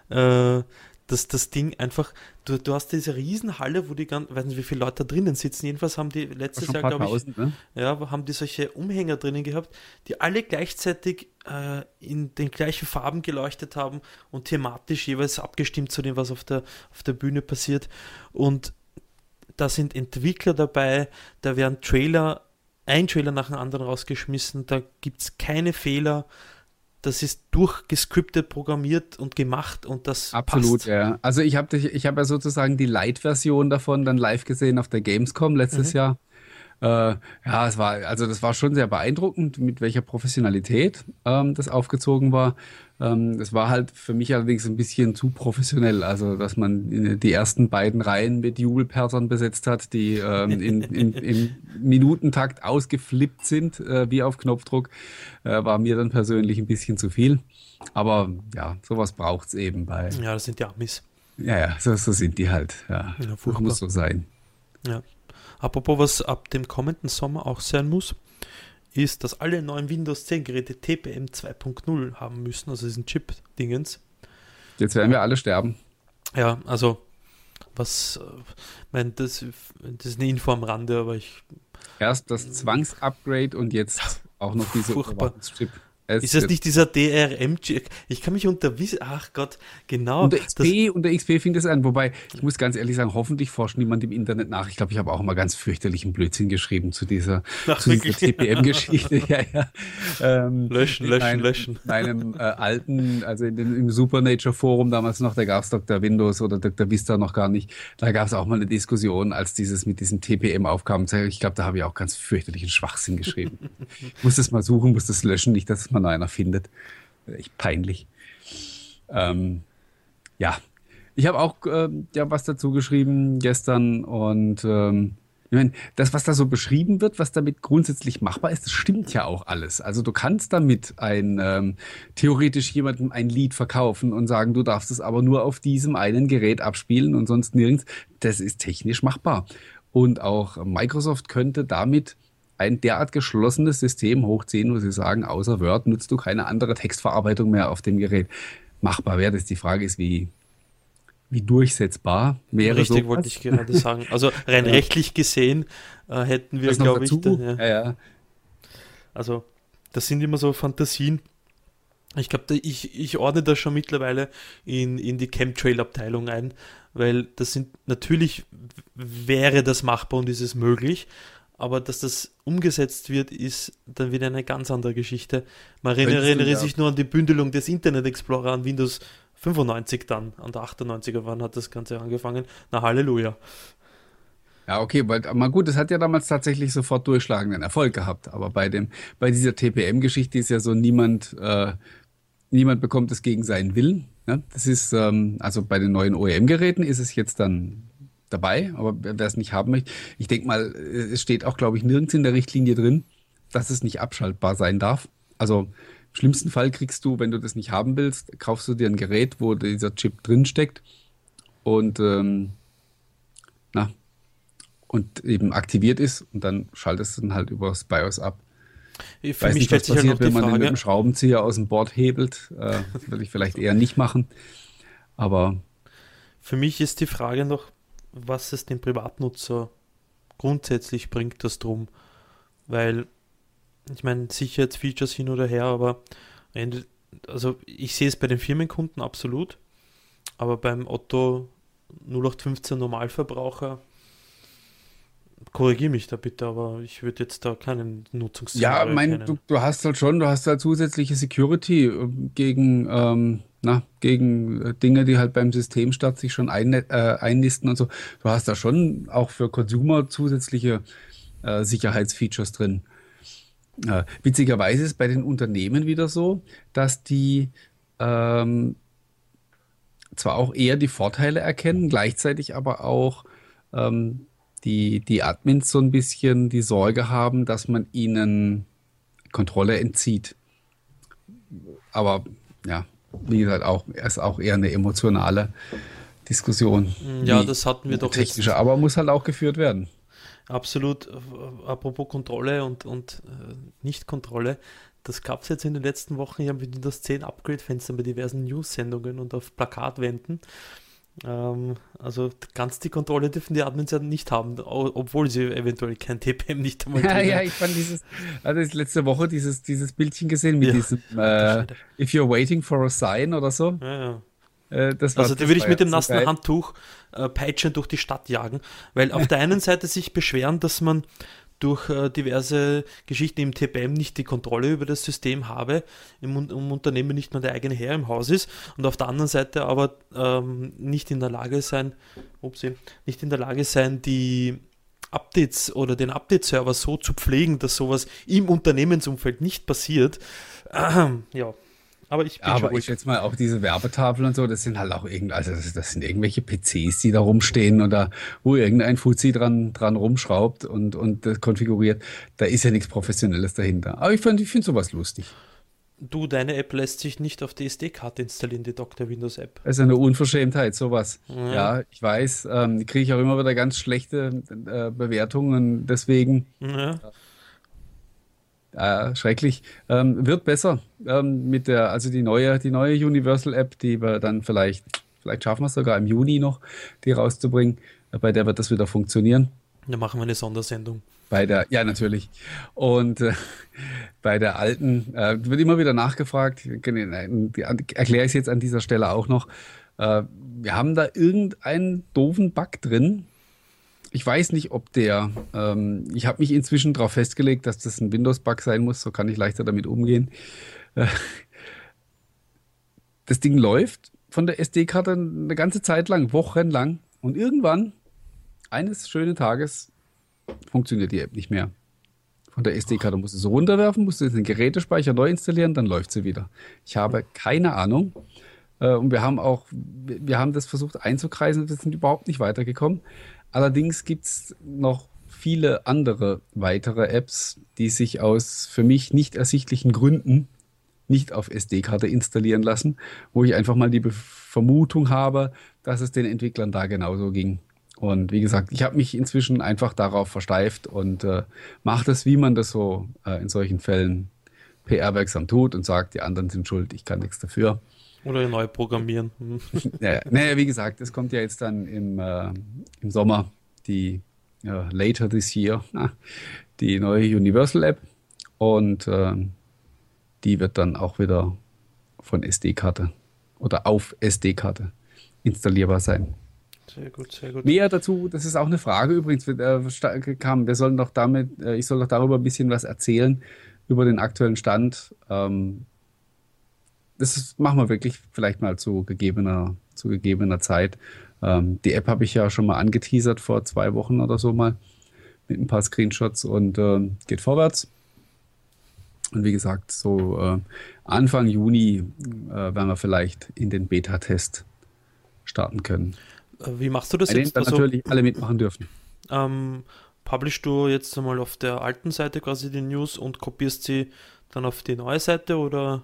S1: Äh, dass das Ding einfach, du, du hast diese Riesenhalle, wo die ganzen, weiß nicht, wie viele Leute da drinnen sitzen. Jedenfalls haben die letztes Jahr, glaube ich, ne? ja, haben die solche Umhänger drinnen gehabt, die alle gleichzeitig äh, in den gleichen Farben geleuchtet haben und thematisch jeweils abgestimmt zu dem, was auf der, auf der Bühne passiert. Und da sind Entwickler dabei, da werden Trailer, ein Trailer nach dem anderen rausgeschmissen, da gibt es keine Fehler das ist durchgescriptet, programmiert und gemacht und das
S2: Absolut, passt. ja. Also ich habe ich hab ja sozusagen die Light-Version davon dann live gesehen auf der Gamescom letztes mhm. Jahr. Äh, ja, es war, also das war schon sehr beeindruckend, mit welcher Professionalität ähm, das aufgezogen war. Ähm, das war halt für mich allerdings ein bisschen zu professionell, also dass man die ersten beiden Reihen mit Jubelpersern besetzt hat, die ähm, in, in, in, Minutentakt ausgeflippt sind, äh, wie auf Knopfdruck, äh, war mir dann persönlich ein bisschen zu viel. Aber ja, sowas braucht es eben bei.
S1: Ja, das sind die Amis.
S2: Ja, ja, so, so sind die halt. Ja, ja muss so sein.
S1: Ja. Apropos, was ab dem kommenden Sommer auch sein muss, ist, dass alle neuen Windows 10 Geräte TPM 2.0 haben müssen, also diesen Chip-Dingens.
S2: Jetzt werden wir alle sterben.
S1: Ja, also, was, äh, mein, das, das ist eine Info am Rande, aber ich.
S2: Erst das Zwangsupgrade und jetzt auch noch diese
S1: Chip. Es ist das nicht dieser DRM-Check? Ich kann mich unter ach Gott, genau.
S2: Unter XP, unter XP fing das an. Wobei, ich muss ganz ehrlich sagen, hoffentlich forscht niemand im Internet nach. Ich glaube, ich habe auch mal ganz fürchterlichen Blödsinn geschrieben zu dieser, dieser TPM-Geschichte. ja, ja.
S1: Ähm, löschen, löschen,
S2: meinem,
S1: löschen.
S2: In meinem äh, alten, also in dem, im Supernature-Forum damals noch, da gab es Dr. Windows oder Dr. Vista noch gar nicht. Da gab es auch mal eine Diskussion, als dieses mit diesem TPM aufkam. Ich glaube, da habe ich auch ganz fürchterlichen Schwachsinn geschrieben. ich muss das mal suchen, muss das löschen, nicht, dass man einer findet. Echt peinlich. Ähm, ja, ich habe auch äh, ja was dazu geschrieben gestern und ähm, Ich meine, das, was da so beschrieben wird, was damit grundsätzlich machbar ist, das stimmt ja auch alles. Also du kannst damit ein ähm, theoretisch jemandem ein Lied verkaufen und sagen, du darfst es aber nur auf diesem einen Gerät abspielen und sonst nirgends. Das ist technisch machbar. Und auch Microsoft könnte damit ein derart geschlossenes System hochziehen, wo sie sagen, außer Word nutzt du keine andere Textverarbeitung mehr auf dem Gerät. Machbar wäre das. Die Frage ist, wie, wie durchsetzbar wäre
S1: Richtig, sowas? wollte ich gerade sagen. Also rein ja. rechtlich gesehen äh, hätten wir, glaube ich, da, ja. Ja, ja. Also das sind immer so Fantasien. Ich glaube, ich, ich ordne das schon mittlerweile in, in die Chemtrail-Abteilung ein, weil das sind natürlich wäre das machbar und ist es möglich, aber dass das umgesetzt wird, ist dann wieder eine ganz andere Geschichte. Man erinnere ja. sich nur an die Bündelung des Internet Explorer an Windows 95 dann, an der 98er, wann hat das Ganze angefangen? Na Halleluja.
S2: Ja, okay, weil, mal gut, das hat ja damals tatsächlich sofort durchschlagenden Erfolg gehabt. Aber bei dem, bei dieser TPM-Geschichte ist ja so niemand, äh, niemand bekommt es gegen seinen Willen. Ne? Das ist, ähm, also bei den neuen OEM-Geräten ist es jetzt dann dabei, aber wer es nicht haben möchte, ich denke mal, es steht auch, glaube ich, nirgends in der Richtlinie drin, dass es nicht abschaltbar sein darf. Also im schlimmsten Fall kriegst du, wenn du das nicht haben willst, kaufst du dir ein Gerät, wo dieser Chip drin steckt und ähm, na, und eben aktiviert ist und dann schaltest du dann halt über das BIOS ab.
S1: Für Weiß mich nicht, stellt sich passiert,
S2: wenn man
S1: Frage,
S2: mit dem Schraubenzieher aus dem Board hebelt. Äh, würde ich vielleicht eher nicht machen. Aber
S1: für mich ist die Frage noch, was es dem Privatnutzer grundsätzlich bringt, das drum. Weil, ich meine, Sicherheitsfeatures hin oder her, aber also ich sehe es bei den Firmenkunden absolut, aber beim Otto 0815 Normalverbraucher korrigiere mich da bitte, aber ich würde jetzt da keinen Nutzungsszenario
S2: Ja, mein, du, du, hast halt schon, du hast halt zusätzliche Security äh, gegen, ähm, na, gegen äh, Dinge, die halt beim Systemstart sich schon ein, äh, einnisten und so. Du hast da schon auch für Consumer zusätzliche äh, Sicherheitsfeatures drin. Äh, witzigerweise ist bei den Unternehmen wieder so, dass die ähm, zwar auch eher die Vorteile erkennen, gleichzeitig aber auch ähm, die, die Admins so ein bisschen die Sorge haben, dass man ihnen Kontrolle entzieht. Aber ja, wie gesagt, auch, ist auch eher eine emotionale Diskussion.
S1: Ja, das hatten wir doch.
S2: Technische, aber muss halt auch geführt werden.
S1: Absolut. Apropos Kontrolle und, und äh, Nicht-Kontrolle, das gab es jetzt in den letzten Wochen. Ich habe Windows 10 Upgrade-Fenster bei diversen News-Sendungen und auf Plakatwänden. Ähm, also ganz die Kontrolle dürfen die Admins ja nicht haben, obwohl sie eventuell kein TPM nicht
S2: einmal Ja, ja, ich fand dieses, also letzte Woche dieses, dieses Bildchen gesehen mit ja. diesem äh, If you're waiting for a sign oder so. Ja, ja.
S1: Äh, das war, also da würde ich mit dem nassen geil. Handtuch äh, peitschend durch die Stadt jagen, weil auf der einen Seite sich beschweren, dass man durch äh, diverse Geschichten im TPM nicht die Kontrolle über das System habe, im, im, Unternehmen nicht mehr der eigene Herr im Haus ist und auf der anderen Seite aber ähm, nicht in der Lage sein, upsie, nicht in der Lage sein, die Updates oder den Update-Server so zu pflegen, dass sowas im Unternehmensumfeld nicht passiert. Ähm, ja, aber ich
S2: bin ja, aber ich schätze mal auch diese Werbetafeln und so, das sind halt auch irgend, also das, das, sind irgendwelche PCs, die da rumstehen oder wo irgendein Fuzzi dran, dran rumschraubt und, und das konfiguriert. Da ist ja nichts Professionelles dahinter. Aber ich finde ich find sowas lustig.
S1: Du, deine App lässt sich nicht auf die SD-Karte installieren, die Dr. Windows App.
S2: Das ist eine Unverschämtheit, sowas. Ja, ja ich weiß. Ähm, kriege ich auch immer wieder ganz schlechte äh, Bewertungen. Deswegen. Ja. Äh, schrecklich. Ähm, wird besser ähm, mit der, also die neue, die neue Universal App, die wir dann vielleicht, vielleicht schaffen wir es sogar im Juni noch, die rauszubringen. Äh, bei der wird das wieder funktionieren.
S1: Dann machen wir eine Sondersendung.
S2: Bei der, ja, natürlich. Und äh, bei der alten äh, wird immer wieder nachgefragt, erkläre ich es jetzt an dieser Stelle auch noch. Äh, wir haben da irgendeinen doofen Bug drin, ich weiß nicht, ob der, ähm, ich habe mich inzwischen darauf festgelegt, dass das ein Windows-Bug sein muss, so kann ich leichter damit umgehen. Äh, das Ding läuft von der SD-Karte eine ganze Zeit lang, wochenlang und irgendwann, eines schönen Tages, funktioniert die App nicht mehr. Von der SD-Karte musst du sie runterwerfen, musst du den Gerätespeicher neu installieren, dann läuft sie wieder. Ich habe keine Ahnung. Äh, und wir haben auch, wir haben das versucht einzukreisen, wir sind überhaupt nicht weitergekommen. Allerdings gibt es noch viele andere weitere Apps, die sich aus für mich nicht ersichtlichen Gründen nicht auf SD-Karte installieren lassen, wo ich einfach mal die Vermutung habe, dass es den Entwicklern da genauso ging. Und wie gesagt, ich habe mich inzwischen einfach darauf versteift und äh, mache das, wie man das so äh, in solchen Fällen PR-wirksam tut und sagt, die anderen sind schuld, ich kann nichts dafür.
S1: Oder neu programmieren.
S2: naja, naja, wie gesagt, es kommt ja jetzt dann im, äh, im Sommer die uh, later this year, die neue Universal App und äh, die wird dann auch wieder von SD-Karte oder auf SD-Karte installierbar sein.
S1: Sehr gut, sehr gut.
S2: Mehr dazu, das ist auch eine Frage übrigens, äh, kam. Wir sollen doch damit, äh, ich soll doch darüber ein bisschen was erzählen, über den aktuellen Stand. Ähm, das machen wir wirklich vielleicht mal zu gegebener, zu gegebener Zeit. Ähm, die App habe ich ja schon mal angeteasert vor zwei Wochen oder so mal mit ein paar Screenshots und äh, geht vorwärts. Und wie gesagt, so äh, Anfang Juni äh, werden wir vielleicht in den Beta-Test starten können.
S1: Äh, wie machst du das
S2: Bei jetzt? Dann also, natürlich alle mitmachen dürfen.
S1: Ähm, publishst du jetzt einmal auf der alten Seite quasi die News und kopierst sie dann auf die neue Seite oder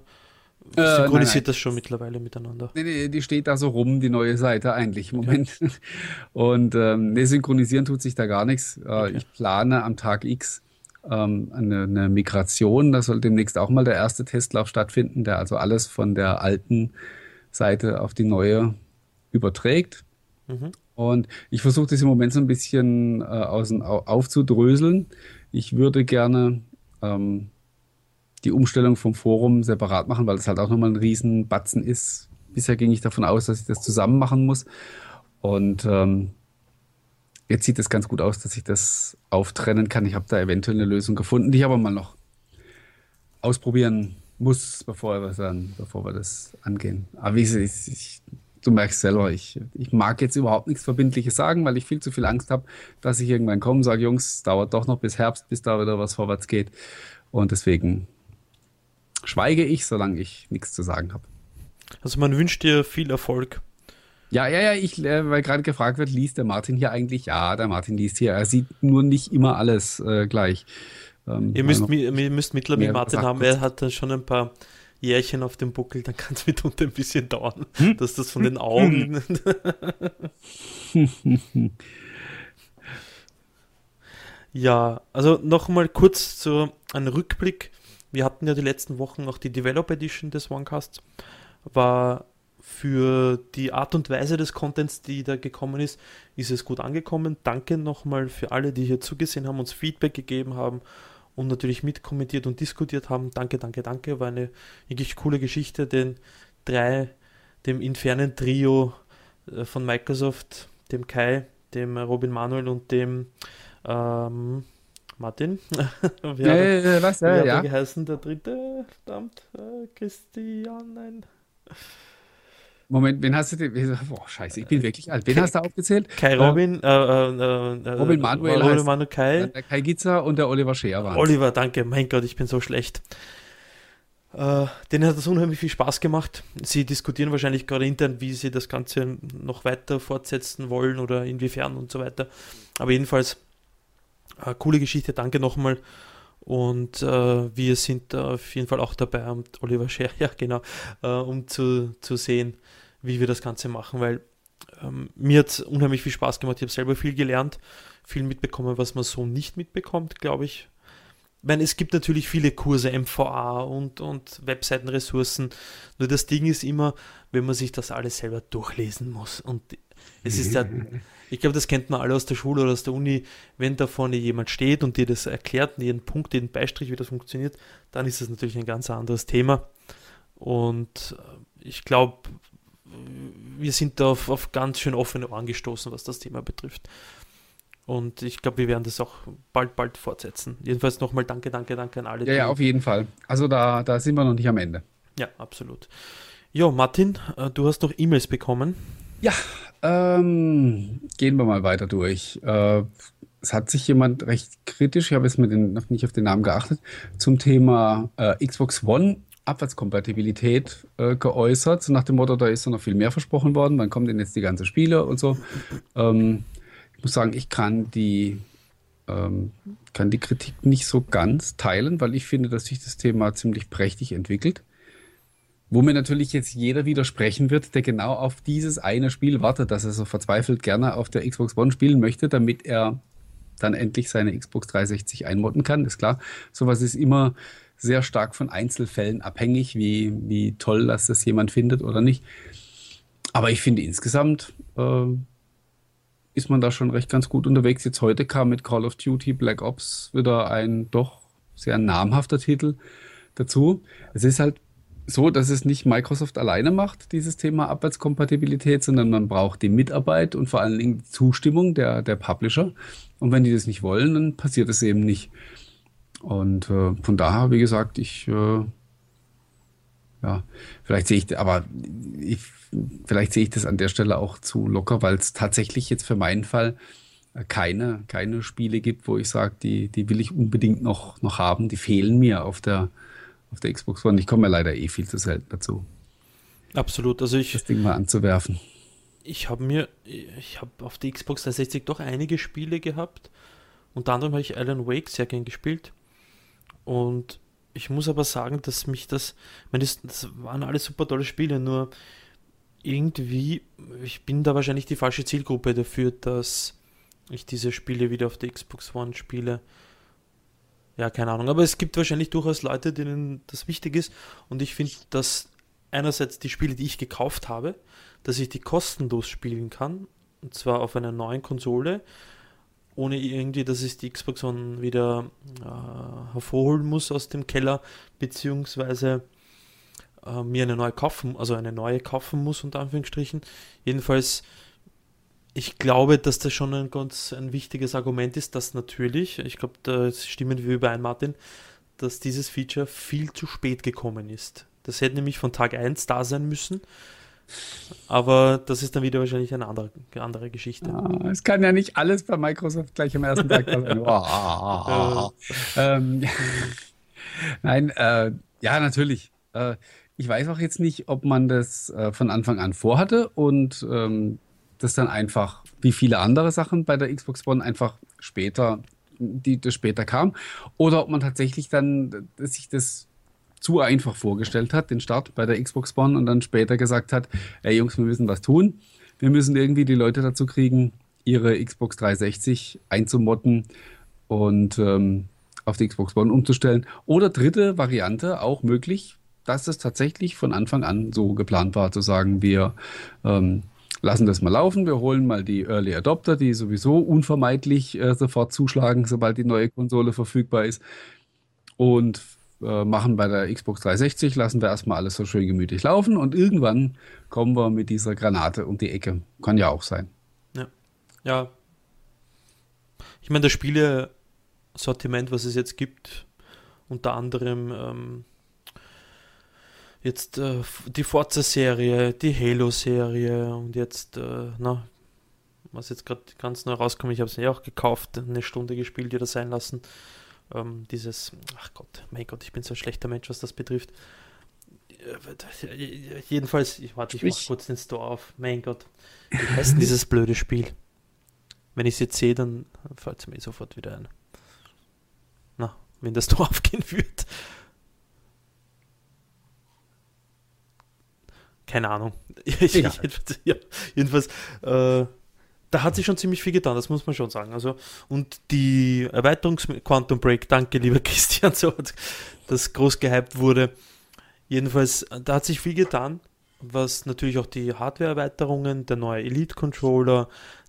S1: synchronisiert äh, nein, nein. das schon mittlerweile miteinander?
S2: Nee, nee, die steht da so rum, die neue Seite eigentlich im Moment. Okay. Und ähm, nee, synchronisieren tut sich da gar nichts. Äh, okay. Ich plane am Tag X ähm, eine, eine, Migration. Da soll demnächst auch mal der erste Testlauf stattfinden, der also alles von der alten Seite auf die neue überträgt. Mhm. Und ich versuche das im Moment so ein bisschen äh, außen, aufzudröseln. Ich würde gerne ähm, die Umstellung vom Forum separat machen, weil das halt auch nochmal ein Riesenbatzen ist. Bisher ging ich davon aus, dass ich das zusammen machen muss. Und ähm, jetzt sieht es ganz gut aus, dass ich das auftrennen kann. Ich habe da eventuell eine Lösung gefunden, die ich aber mal noch ausprobieren muss, bevor wir, dann, bevor wir das angehen. Aber wie ich, ich, du merkst selber, ich, ich mag jetzt überhaupt nichts Verbindliches sagen, weil ich viel zu viel Angst habe, dass ich irgendwann komme und sage, Jungs, dauert doch noch bis Herbst, bis da wieder was vorwärts geht. Und deswegen schweige ich, solange ich nichts zu sagen habe.
S1: Also man wünscht dir viel Erfolg.
S2: Ja, ja, ja, ich, äh, weil gerade gefragt wird, liest der Martin hier eigentlich? Ja, der Martin liest hier. Er sieht nur nicht immer alles äh, gleich.
S1: Ähm, ihr, müsst, ihr müsst mittlerweile Martin haben, er hat da schon ein paar Jährchen auf dem Buckel, dann kann es mitunter ein bisschen dauern, hm? dass das von den Augen. ja, also nochmal kurz zu einem Rückblick. Wir hatten ja die letzten Wochen noch die Developer Edition des OneCasts. War für die Art und Weise des Contents, die da gekommen ist, ist es gut angekommen. Danke nochmal für alle, die hier zugesehen haben, uns Feedback gegeben haben und natürlich mitkommentiert und diskutiert haben. Danke, danke, danke. War eine wirklich coole Geschichte, den drei, dem infernen Trio äh, von Microsoft, dem Kai, dem Robin Manuel und dem ähm, Martin.
S2: wie hat, äh, was, äh,
S1: ja. geheißen, der dritte? Verdammt, äh, Christian, nein.
S2: Moment, wen hast du denn? Boah, scheiße, ich bin wirklich alt. Wen Kai, hast du aufgezählt?
S1: Kai Robin, äh, äh,
S2: äh, Robin Manuel,
S1: Robin Manuel Kai.
S2: Der Kai Gitzer und der Oliver Scheer waren.
S1: Oliver, danke. Mein Gott, ich bin so schlecht. Äh, denen hat das unheimlich viel Spaß gemacht. Sie diskutieren wahrscheinlich gerade intern, wie sie das Ganze noch weiter fortsetzen wollen oder inwiefern und so weiter. Aber jedenfalls, äh, coole Geschichte. Danke nochmal. Und äh, wir sind auf jeden Fall auch dabei, und Oliver Scher, ja genau, äh, um zu, zu sehen, wie wir das Ganze machen, weil ähm, mir hat es unheimlich viel Spaß gemacht. Ich habe selber viel gelernt, viel mitbekommen, was man so nicht mitbekommt, glaube ich. Ich meine, es gibt natürlich viele Kurse, MVA und, und Webseitenressourcen. Nur das Ding ist immer, wenn man sich das alles selber durchlesen muss. Und es ist ja, ich glaube, das kennt man alle aus der Schule oder aus der Uni. Wenn da vorne jemand steht und dir das erklärt, jeden Punkt, jeden Beistrich, wie das funktioniert, dann ist das natürlich ein ganz anderes Thema. Und äh, ich glaube, wir sind da auf, auf ganz schön offene Ohren gestoßen, was das Thema betrifft. Und ich glaube, wir werden das auch bald, bald fortsetzen. Jedenfalls nochmal danke, danke, danke an alle.
S2: Ja, ja, auf jeden Fall. Also da, da sind wir noch nicht am Ende.
S1: Ja, absolut. Jo, Martin, äh, du hast noch E-Mails bekommen.
S2: Ja, ähm, gehen wir mal weiter durch. Äh, es hat sich jemand recht kritisch, ich habe jetzt mit den, noch nicht auf den Namen geachtet, zum Thema äh, Xbox One Abwärtskompatibilität äh, geäußert, so nach dem Motto, da ist noch viel mehr versprochen worden, wann kommen denn jetzt die ganzen Spiele und so. Ähm, ich muss sagen, ich kann die ähm, kann die Kritik nicht so ganz teilen, weil ich finde, dass sich das Thema ziemlich prächtig entwickelt. Wo mir natürlich jetzt jeder widersprechen wird, der genau auf dieses eine Spiel wartet, dass er so verzweifelt gerne auf der Xbox One spielen möchte, damit er dann endlich seine Xbox 360 einmodden kann. Ist klar, sowas ist immer sehr stark von Einzelfällen abhängig, wie, wie toll dass das jemand findet oder nicht. Aber ich finde insgesamt äh, ist man da schon recht ganz gut unterwegs. Jetzt heute kam mit Call of Duty Black Ops wieder ein doch sehr namhafter Titel dazu. Es ist halt so, dass es nicht Microsoft alleine macht, dieses Thema Abwärtskompatibilität, sondern man braucht die Mitarbeit und vor allen Dingen die Zustimmung der, der Publisher. Und wenn die das nicht wollen, dann passiert es eben nicht. Und äh, von daher, wie gesagt, ich, äh, ja, vielleicht sehe ich, aber ich, vielleicht sehe ich das an der Stelle auch zu locker, weil es tatsächlich jetzt für meinen Fall keine, keine Spiele gibt, wo ich sage, die, die will ich unbedingt noch, noch haben, die fehlen mir auf der, auf der Xbox One. Ich komme ja leider eh viel zu selten dazu.
S1: Absolut. Also ich.
S2: Das Ding mal anzuwerfen.
S1: Ich habe mir, ich habe auf der Xbox 360 doch einige Spiele gehabt. Unter anderem habe ich Alan Wake sehr gern gespielt. Und ich muss aber sagen, dass mich das, ich meine, das, das waren alle super tolle Spiele, nur irgendwie, ich bin da wahrscheinlich die falsche Zielgruppe dafür, dass ich diese Spiele wieder auf der Xbox One spiele. Ja, keine Ahnung. Aber es gibt wahrscheinlich durchaus Leute, denen das wichtig ist. Und ich finde, dass einerseits die Spiele, die ich gekauft habe, dass ich die kostenlos spielen kann. Und zwar auf einer neuen Konsole. Ohne irgendwie, dass ich die Xbox One wieder äh, hervorholen muss aus dem Keller, beziehungsweise äh, mir eine neue kaufen, also eine neue kaufen muss, unter Anführungsstrichen. Jedenfalls ich glaube, dass das schon ein ganz ein wichtiges Argument ist, dass natürlich, ich glaube, da stimmen wir überein, Martin, dass dieses Feature viel zu spät gekommen ist. Das hätte nämlich von Tag 1 da sein müssen. Aber das ist dann wieder wahrscheinlich eine andere, andere Geschichte.
S2: Ah, es kann ja nicht alles bei Microsoft gleich am ersten Tag sein. Oh, ähm, Nein, äh, ja, natürlich. Äh, ich weiß auch jetzt nicht, ob man das äh, von Anfang an vorhatte und ähm, das dann einfach, wie viele andere Sachen bei der Xbox One, einfach später, die das später kam. Oder ob man tatsächlich dann sich das zu einfach vorgestellt hat, den Start bei der Xbox One und dann später gesagt hat, ey Jungs, wir müssen was tun. Wir müssen irgendwie die Leute dazu kriegen, ihre Xbox 360 einzumotten und ähm, auf die Xbox One umzustellen. Oder dritte Variante, auch möglich, dass es tatsächlich von Anfang an so geplant war, zu sagen, wir ähm, lassen das mal laufen. Wir holen mal die Early Adopter, die sowieso unvermeidlich äh, sofort zuschlagen, sobald die neue Konsole verfügbar ist. Und äh, machen bei der Xbox 360, lassen wir erstmal alles so schön gemütlich laufen und irgendwann kommen wir mit dieser Granate um die Ecke. Kann ja auch sein.
S1: Ja. Ja. Ich meine, das Spiele-Sortiment, was es jetzt gibt, unter anderem ähm, jetzt äh, die Forza-Serie, die Halo-Serie und jetzt, äh, na, was jetzt gerade ganz neu rauskommt, ich habe es ja auch gekauft, eine Stunde gespielt, wieder sein lassen. Ähm, dieses, ach Gott, mein Gott, ich bin so ein schlechter Mensch, was das betrifft. Äh, jedenfalls, ich warte, ich mach kurz den Store auf. Mein Gott, wie heißt denn dieses blöde Spiel? Wenn ich es jetzt sehe, dann fällt es mir sofort wieder ein. Na, wenn das Store aufgehen wird. Keine Ahnung. Ja. ja, jedenfalls, äh, da hat sich schon ziemlich viel getan, das muss man schon sagen. Also, und die Erweiterungs Quantum Break, danke lieber Christian, so das groß gehypt wurde. Jedenfalls, da hat sich viel getan, was natürlich auch die Hardware-Erweiterungen, der neue Elite-Controller,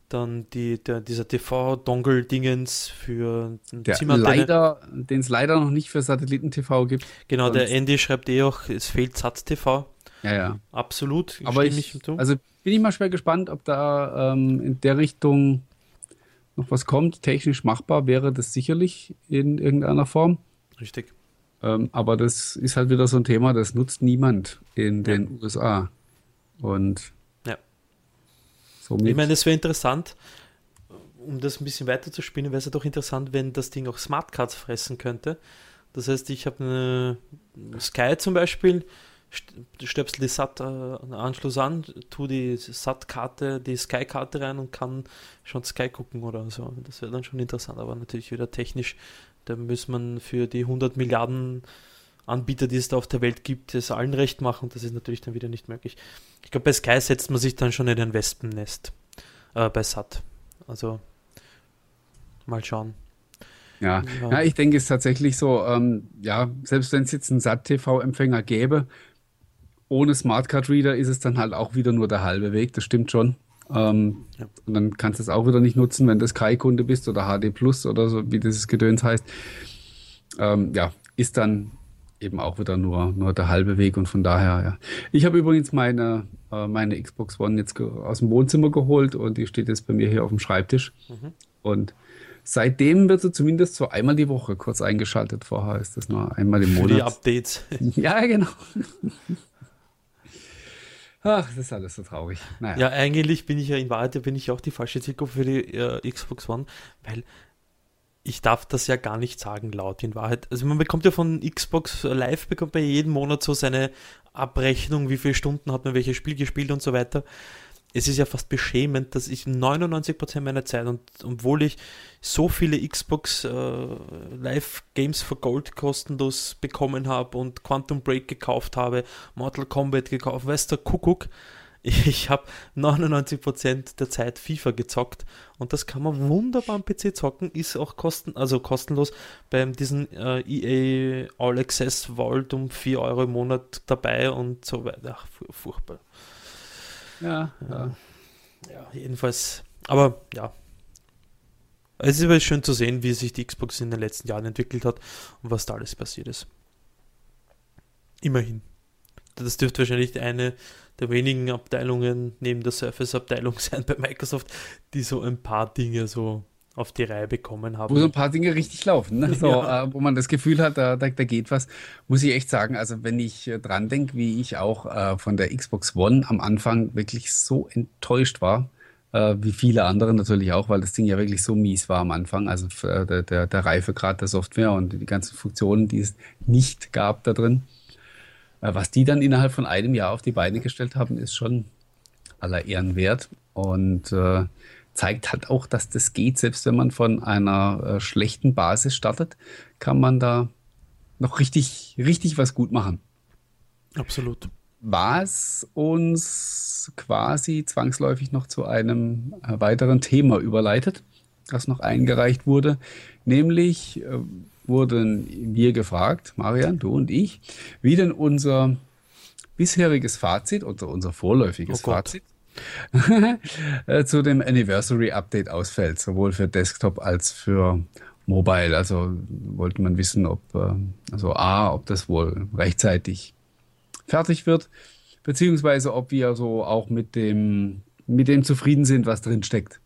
S1: dann die, der, dieser TV-Dongle-Dingens für
S2: der leider, Den es leider noch nicht für Satelliten-TV gibt.
S1: Genau, der Andy schreibt eh auch, es fehlt SAT-TV.
S2: Ja, ja.
S1: Absolut.
S2: Aber ich, also bin ich mal schwer gespannt, ob da ähm, in der Richtung noch was kommt. Technisch machbar wäre das sicherlich in irgendeiner Form.
S1: Richtig.
S2: Ähm, aber das ist halt wieder so ein Thema, das nutzt niemand in den ja. USA. Und
S1: ja. somit. Ich meine, es wäre interessant, um das ein bisschen weiter zu spinnen, wäre es ja doch interessant, wenn das Ding auch Smartcards fressen könnte. Das heißt, ich habe eine Sky zum Beispiel, stöpsel die SAT-Anschluss äh, an, tu die SAT-Karte, die Sky-Karte rein und kann schon Sky gucken oder so. Das wäre dann schon interessant, aber natürlich wieder technisch. Da muss man für die 100 Milliarden Anbieter, die es da auf der Welt gibt, es allen recht machen. Das ist natürlich dann wieder nicht möglich. Ich glaube, bei Sky setzt man sich dann schon in ein Wespennest äh, bei SAT. Also mal schauen.
S2: Ja. ja. ja, ich denke, es ist tatsächlich so, ähm, ja, selbst wenn es jetzt einen SAT-TV-Empfänger gäbe, ohne Smartcard-Reader ist es dann halt auch wieder nur der halbe Weg, das stimmt schon. Ähm, ja. Und dann kannst du es auch wieder nicht nutzen, wenn du Sky-Kunde bist oder HD Plus oder so, wie dieses Gedöns heißt. Ähm, ja, ist dann eben auch wieder nur, nur der halbe Weg und von daher, ja. Ich habe übrigens meine, äh, meine Xbox One jetzt aus dem Wohnzimmer geholt und die steht jetzt bei mir hier auf dem Schreibtisch. Mhm. Und seitdem wird sie zumindest so einmal die Woche kurz eingeschaltet. Vorher ist das nur einmal im Monat.
S1: die Updates.
S2: ja, genau. Ach, das ist alles so traurig.
S1: Naja. Ja, eigentlich bin ich ja in Wahrheit bin ich auch die falsche Zielgruppe für die äh, Xbox One, weil ich darf das ja gar nicht sagen laut in Wahrheit. Also man bekommt ja von Xbox Live, bekommt man jeden Monat so seine Abrechnung, wie viele Stunden hat man welches Spiel gespielt und so weiter. Es ist ja fast beschämend, dass ich 99% meiner Zeit und obwohl ich so viele Xbox äh, Live Games for Gold kostenlos bekommen habe und Quantum Break gekauft habe, Mortal Kombat gekauft, weißt du, Kuckuck, ich habe 99% der Zeit FIFA gezockt und das kann man wunderbar am PC zocken, ist auch kosten, also kostenlos beim diesen äh, EA All Access Vault um 4 Euro im Monat dabei und so weiter. Ach, furchtbar.
S2: Ja, ja.
S1: Ja, jedenfalls, aber ja. Es ist aber schön zu sehen, wie sich die Xbox in den letzten Jahren entwickelt hat und was da alles passiert ist. Immerhin. Das dürfte wahrscheinlich eine der wenigen Abteilungen neben der Surface-Abteilung sein bei Microsoft, die so ein paar Dinge so auf die Reihe bekommen haben.
S2: Wo so ein paar Dinge richtig laufen, ne? so, ja. äh, wo man das Gefühl hat, da, da, da, geht was. Muss ich echt sagen, also wenn ich äh, dran denke, wie ich auch äh, von der Xbox One am Anfang wirklich so enttäuscht war, äh, wie viele andere natürlich auch, weil das Ding ja wirklich so mies war am Anfang, also äh, der, der, der Reifegrad der Software und die ganzen Funktionen, die es nicht gab da drin. Äh, was die dann innerhalb von einem Jahr auf die Beine gestellt haben, ist schon aller Ehren wert und zeigt halt auch, dass das geht. Selbst wenn man von einer äh, schlechten Basis startet, kann man da noch richtig, richtig was gut machen.
S1: Absolut.
S2: Was uns quasi zwangsläufig noch zu einem äh, weiteren Thema überleitet, das noch eingereicht wurde, nämlich äh, wurden wir gefragt, Marian, du und ich, wie denn unser bisheriges Fazit oder unser vorläufiges oh Fazit zu dem Anniversary Update ausfällt, sowohl für Desktop als für Mobile. Also wollte man wissen, ob äh, also A, ob das wohl rechtzeitig fertig wird, beziehungsweise ob wir so auch mit dem mit dem zufrieden sind, was drin steckt.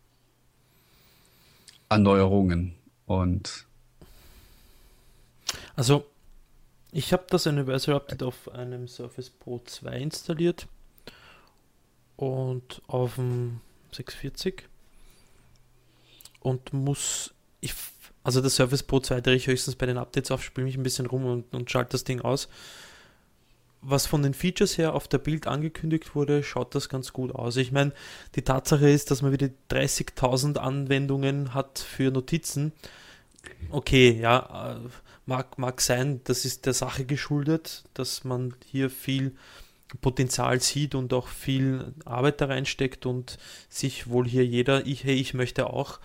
S2: Erneuerungen und
S1: also, ich habe das Anniversary Update auf einem Surface Pro 2 installiert und auf dem 640 und muss ich also das Surface Pro 2 drehe ich höchstens bei den Updates auf, spiele mich ein bisschen rum und, und schalte das Ding aus. Was von den Features her auf der Bild angekündigt wurde, schaut das ganz gut aus. Ich meine, die Tatsache ist, dass man wieder 30.000 Anwendungen hat für Notizen. Okay, ja, äh, mag, mag sein, das ist der Sache geschuldet, dass man hier viel Potenzial sieht und auch viel Arbeit da reinsteckt und sich wohl hier jeder, ich, hey, ich möchte auch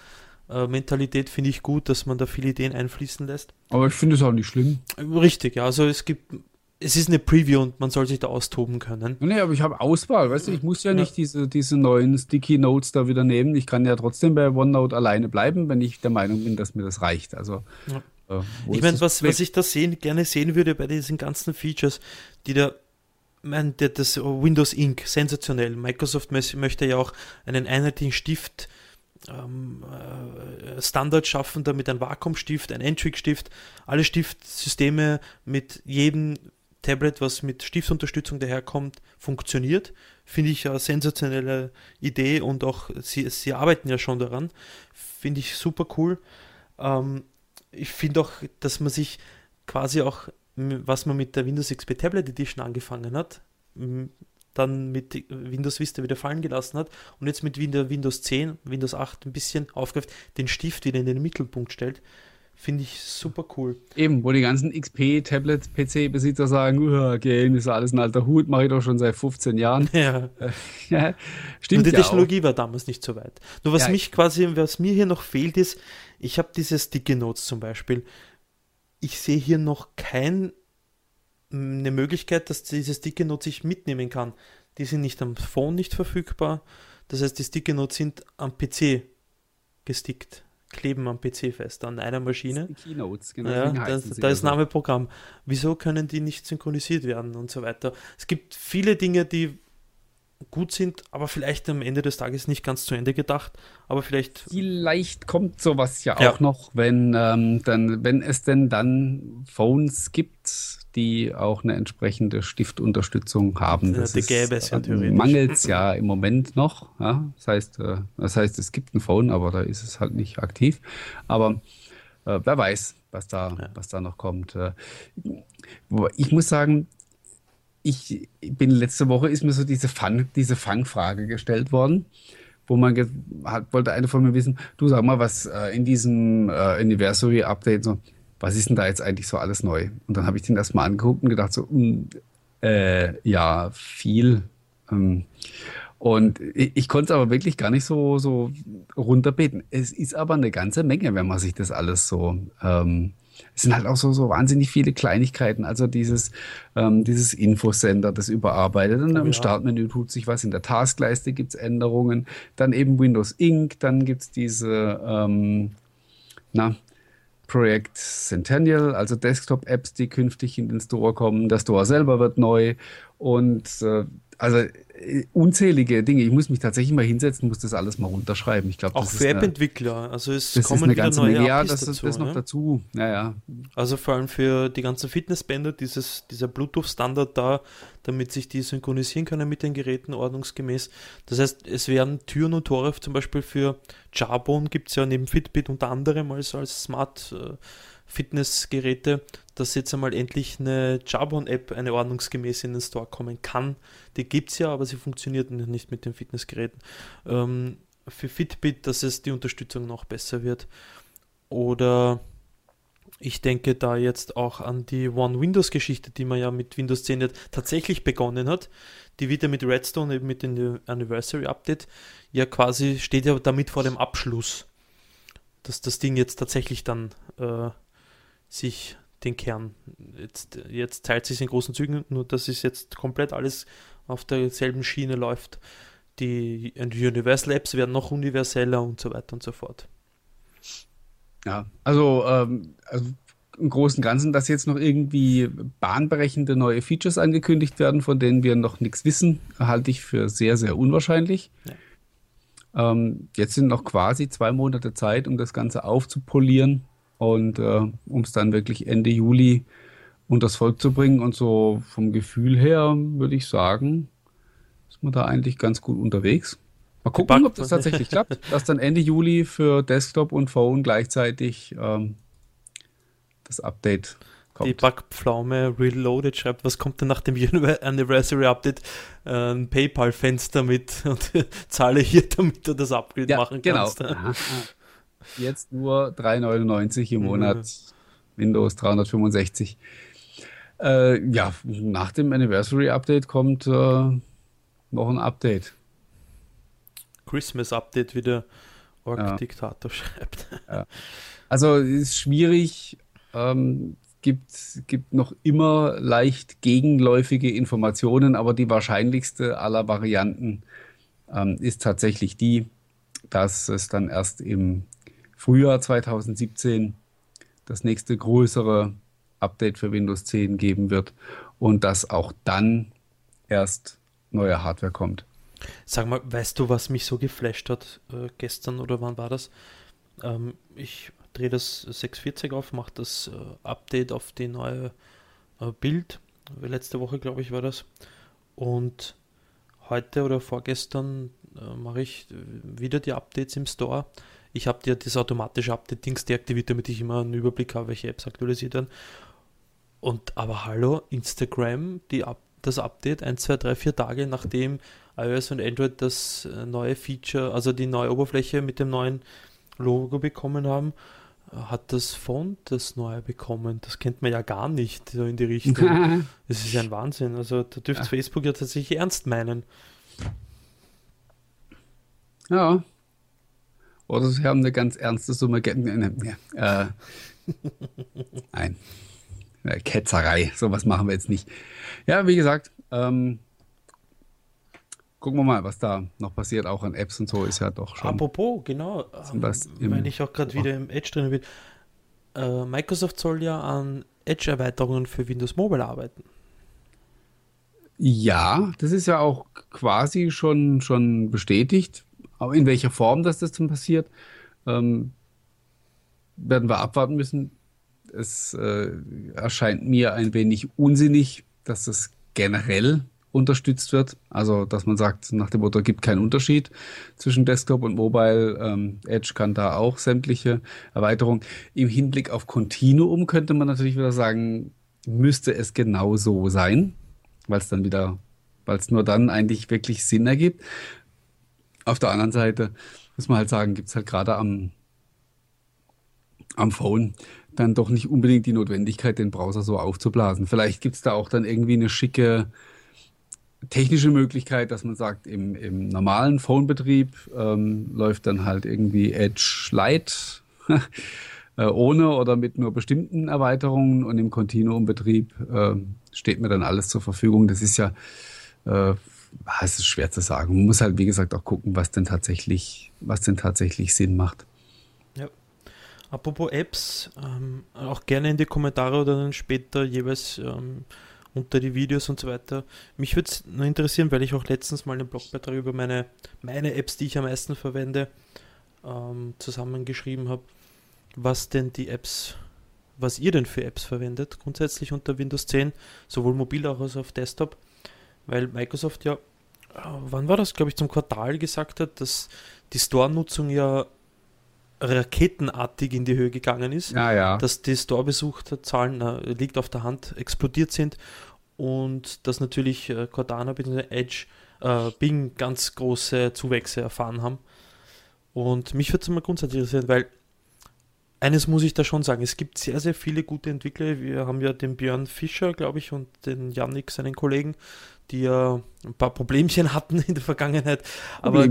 S1: äh, Mentalität finde ich gut, dass man da viele Ideen einfließen lässt.
S2: Aber ich finde es auch nicht schlimm.
S1: Richtig, ja, also es gibt es ist eine Preview und man soll sich da austoben können.
S2: Nee, aber ich habe Auswahl, weißt du, ich muss ja, ja, nicht diese, diese neuen Sticky Notes da wieder nehmen. Ich kann ja trotzdem bei OneNote alleine bleiben, wenn ich der Meinung bin, dass mir das reicht. Also ja.
S1: Äh, ich meine, was, was ich da sehen, gerne sehen würde bei diesen ganzen Features, die da mein, das Windows Ink, sensationell. Microsoft möchte ja auch einen einheitlichen Stift ähm, äh, Standard schaffen, damit ein Vakuumstift, ein Entry-Stift, alle Stiftsysteme mit jedem Tablet, was mit Stiftunterstützung daherkommt, funktioniert. Finde ich eine sensationelle Idee und auch sie, sie arbeiten ja schon daran. Finde ich super cool. Ähm, ich finde auch, dass man sich quasi auch was man mit der Windows XP Tablet Edition angefangen hat, dann mit Windows Vista wieder fallen gelassen hat und jetzt mit Windows 10, Windows 8 ein bisschen aufgreift, den Stift wieder in den Mittelpunkt stellt. Finde ich super cool.
S2: Eben, wo die ganzen XP, Tablet, PC-Besitzer sagen, uh, Game ist alles ein alter Hut, mache ich doch schon seit 15 Jahren.
S1: Ja. ja stimmt. Und die ja Technologie auch. war damals nicht so weit. Nur was ja. mich quasi, was mir hier noch fehlt, ist, ich habe diese Sticky Notes zum Beispiel. Ich sehe hier noch keine Möglichkeit, dass diese Sticky Notes ich mitnehmen kann. Die sind nicht am Phone nicht verfügbar. Das heißt, die Sticky Notes sind am PC gestickt kleben am PC fest, an einer Maschine.
S2: Die Keynotes, genau.
S1: Ja, da, da ist Name Programm. Wieso können die nicht synchronisiert werden und so weiter? Es gibt viele Dinge, die gut sind, aber vielleicht am Ende des Tages nicht ganz zu Ende gedacht. Aber vielleicht.
S2: Vielleicht kommt sowas ja, ja. auch noch, wenn, ähm, dann, wenn es denn dann Phones gibt, die auch eine entsprechende Stiftunterstützung haben.
S1: Das ja, gäbe es ja theoretisch.
S2: Mangelt es ja im Moment noch. Ja? Das, heißt, äh, das heißt, es gibt ein Phone, aber da ist es halt nicht aktiv. Aber äh, wer weiß, was da, ja. was da noch kommt. Äh, ich muss sagen, ich bin letzte Woche ist mir so diese, Fang, diese Fangfrage gestellt worden, wo man hat, wollte eine von mir wissen, du sag mal, was äh, in diesem äh, Anniversary Update so, was ist denn da jetzt eigentlich so alles neu? Und dann habe ich den erstmal angeguckt und gedacht so, mh, hm, äh, ja, viel. Ähm, und ich, ich konnte es aber wirklich gar nicht so, so runterbeten. Es ist aber eine ganze Menge, wenn man sich das alles so ähm, es sind halt auch so, so wahnsinnig viele Kleinigkeiten. Also dieses, ähm, dieses Infosender, das überarbeitet. Und oh, im ja. Startmenü tut sich was. In der Taskleiste gibt es Änderungen. Dann eben Windows Inc. Dann gibt es diese, ähm, na, Projekt Centennial, also Desktop-Apps, die künftig in den Store kommen. Der Store selber wird neu. Und äh, also unzählige Dinge. Ich muss mich tatsächlich mal hinsetzen, muss das alles mal runterschreiben. Ich glaube,
S1: auch für App-Entwickler. Also es
S2: das kommen wieder neue Menge. Ja, das, dazu, das noch ne? dazu. Ja, ja.
S1: Also vor allem für die ganzen Fitnessbänder, dieses, dieser Bluetooth-Standard da, damit sich die synchronisieren können mit den Geräten ordnungsgemäß. Das heißt, es werden Türen und Tore zum Beispiel für Jarbone gibt es ja neben Fitbit unter anderem als, als Smart äh, Fitnessgeräte, dass jetzt einmal endlich eine Jabon-App, eine ordnungsgemäß in den Store kommen kann. Die gibt es ja, aber sie funktioniert nicht mit den Fitnessgeräten. Ähm, für Fitbit, dass es die Unterstützung noch besser wird. Oder ich denke da jetzt auch an die One Windows Geschichte, die man ja mit Windows 10 jetzt tatsächlich begonnen hat. Die wird ja mit Redstone, eben mit dem Anniversary Update, ja quasi steht ja damit vor dem Abschluss, dass das Ding jetzt tatsächlich dann äh, sich den Kern. Jetzt, jetzt teilt sich in großen Zügen, nur dass es jetzt komplett alles auf derselben Schiene läuft. Die Universal Apps werden noch universeller und so weiter und so fort.
S2: Ja, also, ähm, also im Großen und Ganzen, dass jetzt noch irgendwie bahnbrechende neue Features angekündigt werden, von denen wir noch nichts wissen, halte ich für sehr, sehr unwahrscheinlich. Ja. Ähm, jetzt sind noch quasi zwei Monate Zeit, um das Ganze aufzupolieren und äh, um es dann wirklich Ende Juli unters Volk zu bringen. Und so vom Gefühl her würde ich sagen, ist man da eigentlich ganz gut unterwegs. Mal gucken, ob das tatsächlich klappt, dass dann Ende Juli für Desktop und Phone gleichzeitig ähm, das Update
S1: kommt. Die Backpflaume Reloaded schreibt, was kommt denn nach dem Anniversary Update? Ein PayPal-Fenster mit und zahle hier, damit du das Upgrade ja, machen
S2: genau. kannst. Genau. Jetzt nur 3,99 im Monat. Mhm. Windows 365. Äh, ja, nach dem Anniversary Update kommt äh, noch ein Update.
S1: Christmas Update, wie der Org-Diktator ja. schreibt.
S2: Ja. Also ist schwierig. Ähm, gibt, gibt noch immer leicht gegenläufige Informationen, aber die wahrscheinlichste aller Varianten ähm, ist tatsächlich die, dass es dann erst im Frühjahr 2017 das nächste größere Update für Windows 10 geben wird und dass auch dann erst neue Hardware kommt.
S1: Sag mal, weißt du, was mich so geflasht hat äh, gestern oder wann war das? Ähm, ich drehe das 640 auf, mache das äh, Update auf die neue äh, Bild. Letzte Woche, glaube ich, war das. Und heute oder vorgestern äh, mache ich wieder die Updates im Store ich habe dir das automatische Update-Dings deaktiviert, damit ich immer einen Überblick habe, welche Apps aktualisiert werden. Und aber hallo, Instagram, die, das Update 1, 2, 3, 4 Tage nachdem iOS und Android das äh, neue Feature, also die neue Oberfläche mit dem neuen Logo bekommen haben, hat das Font das neue bekommen. Das kennt man ja gar nicht so in die Richtung. das ist ja ein Wahnsinn. Also da dürfte ja. Facebook ja tatsächlich ernst meinen.
S2: Ja. Oder sie haben eine ganz ernste Summe. Ja. Äh, nein. Ketzerei. Sowas machen wir jetzt nicht. Ja, wie gesagt, ähm, gucken wir mal, was da noch passiert. Auch an Apps und so ist ja doch schon.
S1: Apropos, genau. Ähm, wenn ich auch gerade wieder im Edge drin bin. Äh, Microsoft soll ja an Edge-Erweiterungen für Windows Mobile arbeiten.
S2: Ja, das ist ja auch quasi schon, schon bestätigt. Aber in welcher Form dass das dann passiert, ähm, werden wir abwarten müssen. Es äh, erscheint mir ein wenig unsinnig, dass das generell unterstützt wird. Also, dass man sagt, nach dem Motto, gibt keinen Unterschied zwischen Desktop und Mobile. Ähm, Edge kann da auch sämtliche Erweiterungen. Im Hinblick auf Continuum könnte man natürlich wieder sagen, müsste es genau so sein, weil es dann wieder, weil es nur dann eigentlich wirklich Sinn ergibt. Auf der anderen Seite muss man halt sagen, gibt es halt gerade am, am Phone dann doch nicht unbedingt die Notwendigkeit, den Browser so aufzublasen. Vielleicht gibt es da auch dann irgendwie eine schicke technische Möglichkeit, dass man sagt, im, im normalen Phone-Betrieb ähm, läuft dann halt irgendwie Edge Lite äh, ohne oder mit nur bestimmten Erweiterungen und im Continuum-Betrieb äh, steht mir dann alles zur Verfügung. Das ist ja, äh, es ist schwer zu sagen. Man muss halt, wie gesagt, auch gucken, was denn tatsächlich, was denn tatsächlich Sinn macht.
S1: Ja. Apropos Apps, ähm, auch gerne in die Kommentare oder dann später jeweils ähm, unter die Videos und so weiter. Mich würde es nur interessieren, weil ich auch letztens mal einen Blogbeitrag über meine, meine Apps, die ich am meisten verwende, ähm, zusammengeschrieben habe, was denn die Apps, was ihr denn für Apps verwendet, grundsätzlich unter Windows 10, sowohl mobil als auch auf Desktop, weil Microsoft ja, äh, wann war das, glaube ich, zum Quartal gesagt hat, dass die Store-Nutzung ja raketenartig in die Höhe gegangen ist,
S2: ja, ja.
S1: dass die Store-Besucherzahlen, äh, liegt auf der Hand, explodiert sind und dass natürlich äh, Cortana bzw. Edge äh, Bing ganz große Zuwächse erfahren haben. Und mich würde es mal grundsätzlich interessieren, weil eines muss ich da schon sagen, es gibt sehr, sehr viele gute Entwickler. Wir haben ja den Björn Fischer, glaube ich, und den Yannick, seinen Kollegen, die ja ein paar Problemchen hatten in der Vergangenheit. Aber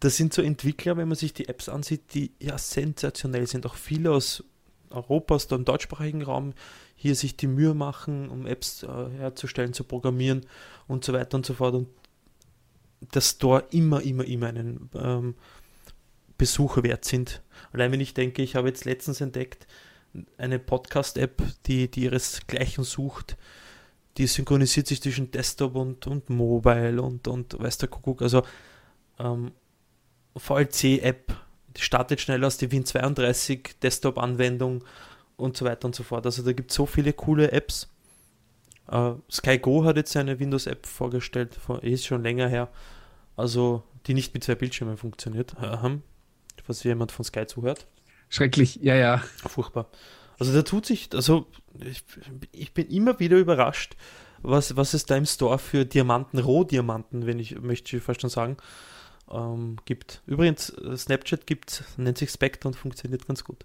S1: das sind so Entwickler, wenn man sich die Apps ansieht, die ja sensationell sind. Auch viele aus Europa, aus dem deutschsprachigen Raum, hier sich die Mühe machen, um Apps äh, herzustellen, zu programmieren und so weiter und so fort. Und das Store immer, immer, immer einen ähm, Besucher wert sind. Allein wenn ich denke, ich habe jetzt letztens entdeckt, eine Podcast-App, die, die ihresgleichen sucht, die synchronisiert sich zwischen Desktop und, und Mobile und, und weiß der Kuckuck. Also ähm, VLC-App, die startet schneller als die Win32 Desktop-Anwendung und so weiter und so fort. Also da gibt es so viele coole Apps. Äh, SkyGo hat jetzt eine Windows-App vorgestellt, ist schon länger her. Also die nicht mit zwei Bildschirmen funktioniert. Was jemand von Sky zuhört.
S2: Schrecklich, ja, ja.
S1: Furchtbar. Also da tut sich, also ich, ich, bin immer wieder überrascht, was, was es da im Store für Diamanten, Rohdiamanten, wenn ich möchte ich fast schon sagen, ähm, gibt. Übrigens, äh, Snapchat gibt, nennt sich Spectre und funktioniert ganz gut.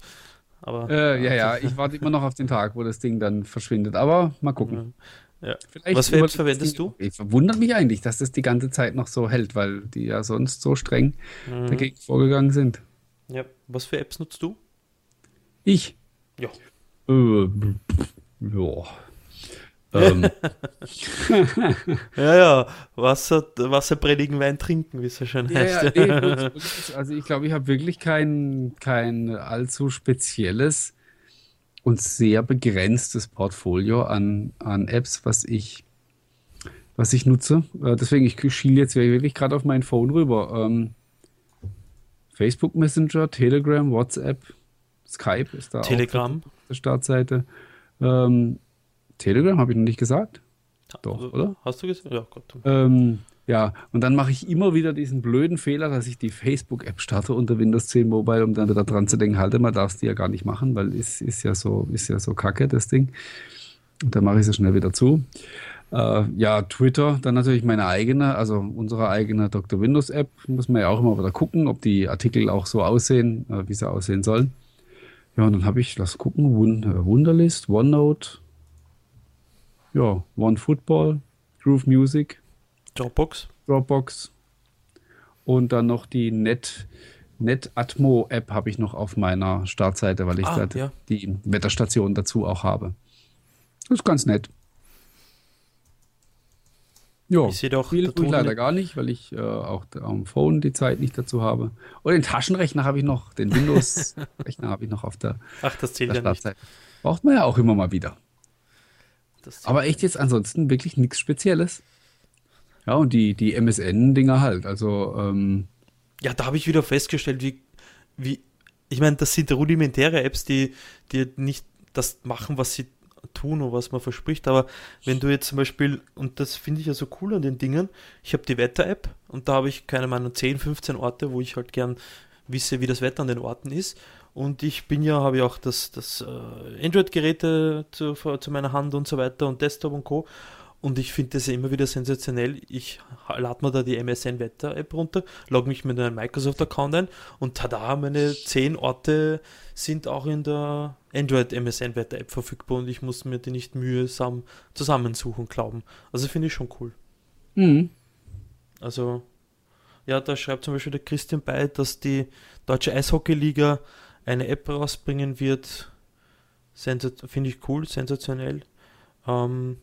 S1: Aber,
S2: äh, ja, ja, ich warte immer noch auf den Tag, wo das Ding dann verschwindet. Aber mal gucken.
S1: Ja. Was für Apps verwendest du?
S2: Ich verwundert mich eigentlich, dass das die ganze Zeit noch so hält, weil die ja sonst so streng mhm. dagegen vorgegangen sind.
S1: Ja, was für Apps nutzt du?
S2: Ich?
S1: Ja.
S2: Äh, ja. ähm.
S1: ja, ja, Wasser, Wasser predigen, Wein trinken, wie es so schön ja, heißt. Ja, nee,
S2: also ich glaube, ich habe wirklich kein, kein allzu spezielles und sehr begrenztes Portfolio an, an Apps, was ich, was ich nutze. Äh, deswegen, ich schiele jetzt wirklich gerade auf mein Phone rüber. Ähm, Facebook Messenger, Telegram, WhatsApp, Skype ist da
S1: Telegram.
S2: auf der Startseite. Ähm, Telegram habe ich noch nicht gesagt.
S1: Doch, also, oder? Hast du gesagt?
S2: Ja, Gott. Ähm, ja, und dann mache ich immer wieder diesen blöden Fehler, dass ich die Facebook-App starte unter Windows 10 Mobile, um dann wieder dran zu denken, halte, man darf es die ja gar nicht machen, weil es ist ja so, ist ja so kacke, das Ding. Und dann mache ich sie schnell wieder zu. Äh, ja, Twitter, dann natürlich meine eigene, also unsere eigene Dr. Windows App. Muss man ja auch immer wieder gucken, ob die Artikel auch so aussehen, äh, wie sie aussehen sollen. Ja, und dann habe ich, lass gucken, äh, Wunderlist, OneNote, ja, OneFootball, Groove Music,
S1: Dropbox.
S2: Dropbox und dann noch die Net, NetAtmo App habe ich noch auf meiner Startseite, weil ich ah, da ja. die Wetterstation dazu auch habe. Das ist ganz nett. Ja, ich
S1: doch,
S2: viel tue ich leider gar nicht, weil ich äh, auch am Phone die Zeit nicht dazu habe. Und den Taschenrechner habe ich noch, den Windows-Rechner habe ich noch auf der,
S1: Ach, das zählt
S2: ja nicht. Braucht man ja auch immer mal wieder. Aber echt jetzt ansonsten wirklich nichts Spezielles. Ja, und die, die MSN-Dinger halt. Also, ähm,
S1: Ja, da habe ich wieder festgestellt, wie, wie ich meine, das sind rudimentäre Apps, die, die nicht das machen, was sie tun was man verspricht. Aber wenn du jetzt zum Beispiel, und das finde ich ja so cool an den Dingen, ich habe die Wetter-App und da habe ich keine Ahnung, 10, 15 Orte, wo ich halt gern wisse, wie das Wetter an den Orten ist. Und ich bin ja, habe ja auch das, das äh, Android-Geräte zu, zu meiner Hand und so weiter und Desktop und Co. Und ich finde das immer wieder sensationell. Ich lade mir da die MSN Wetter App runter, logge mich mit einem Microsoft Account ein und tada, meine zehn Orte sind auch in der Android MSN Wetter App verfügbar und ich muss mir die nicht mühsam zusammensuchen, glauben. Also finde ich schon cool. Mhm. Also, ja, da schreibt zum Beispiel der Christian bei, dass die Deutsche Eishockey-Liga eine App rausbringen wird. Finde ich cool, sensationell. Ähm,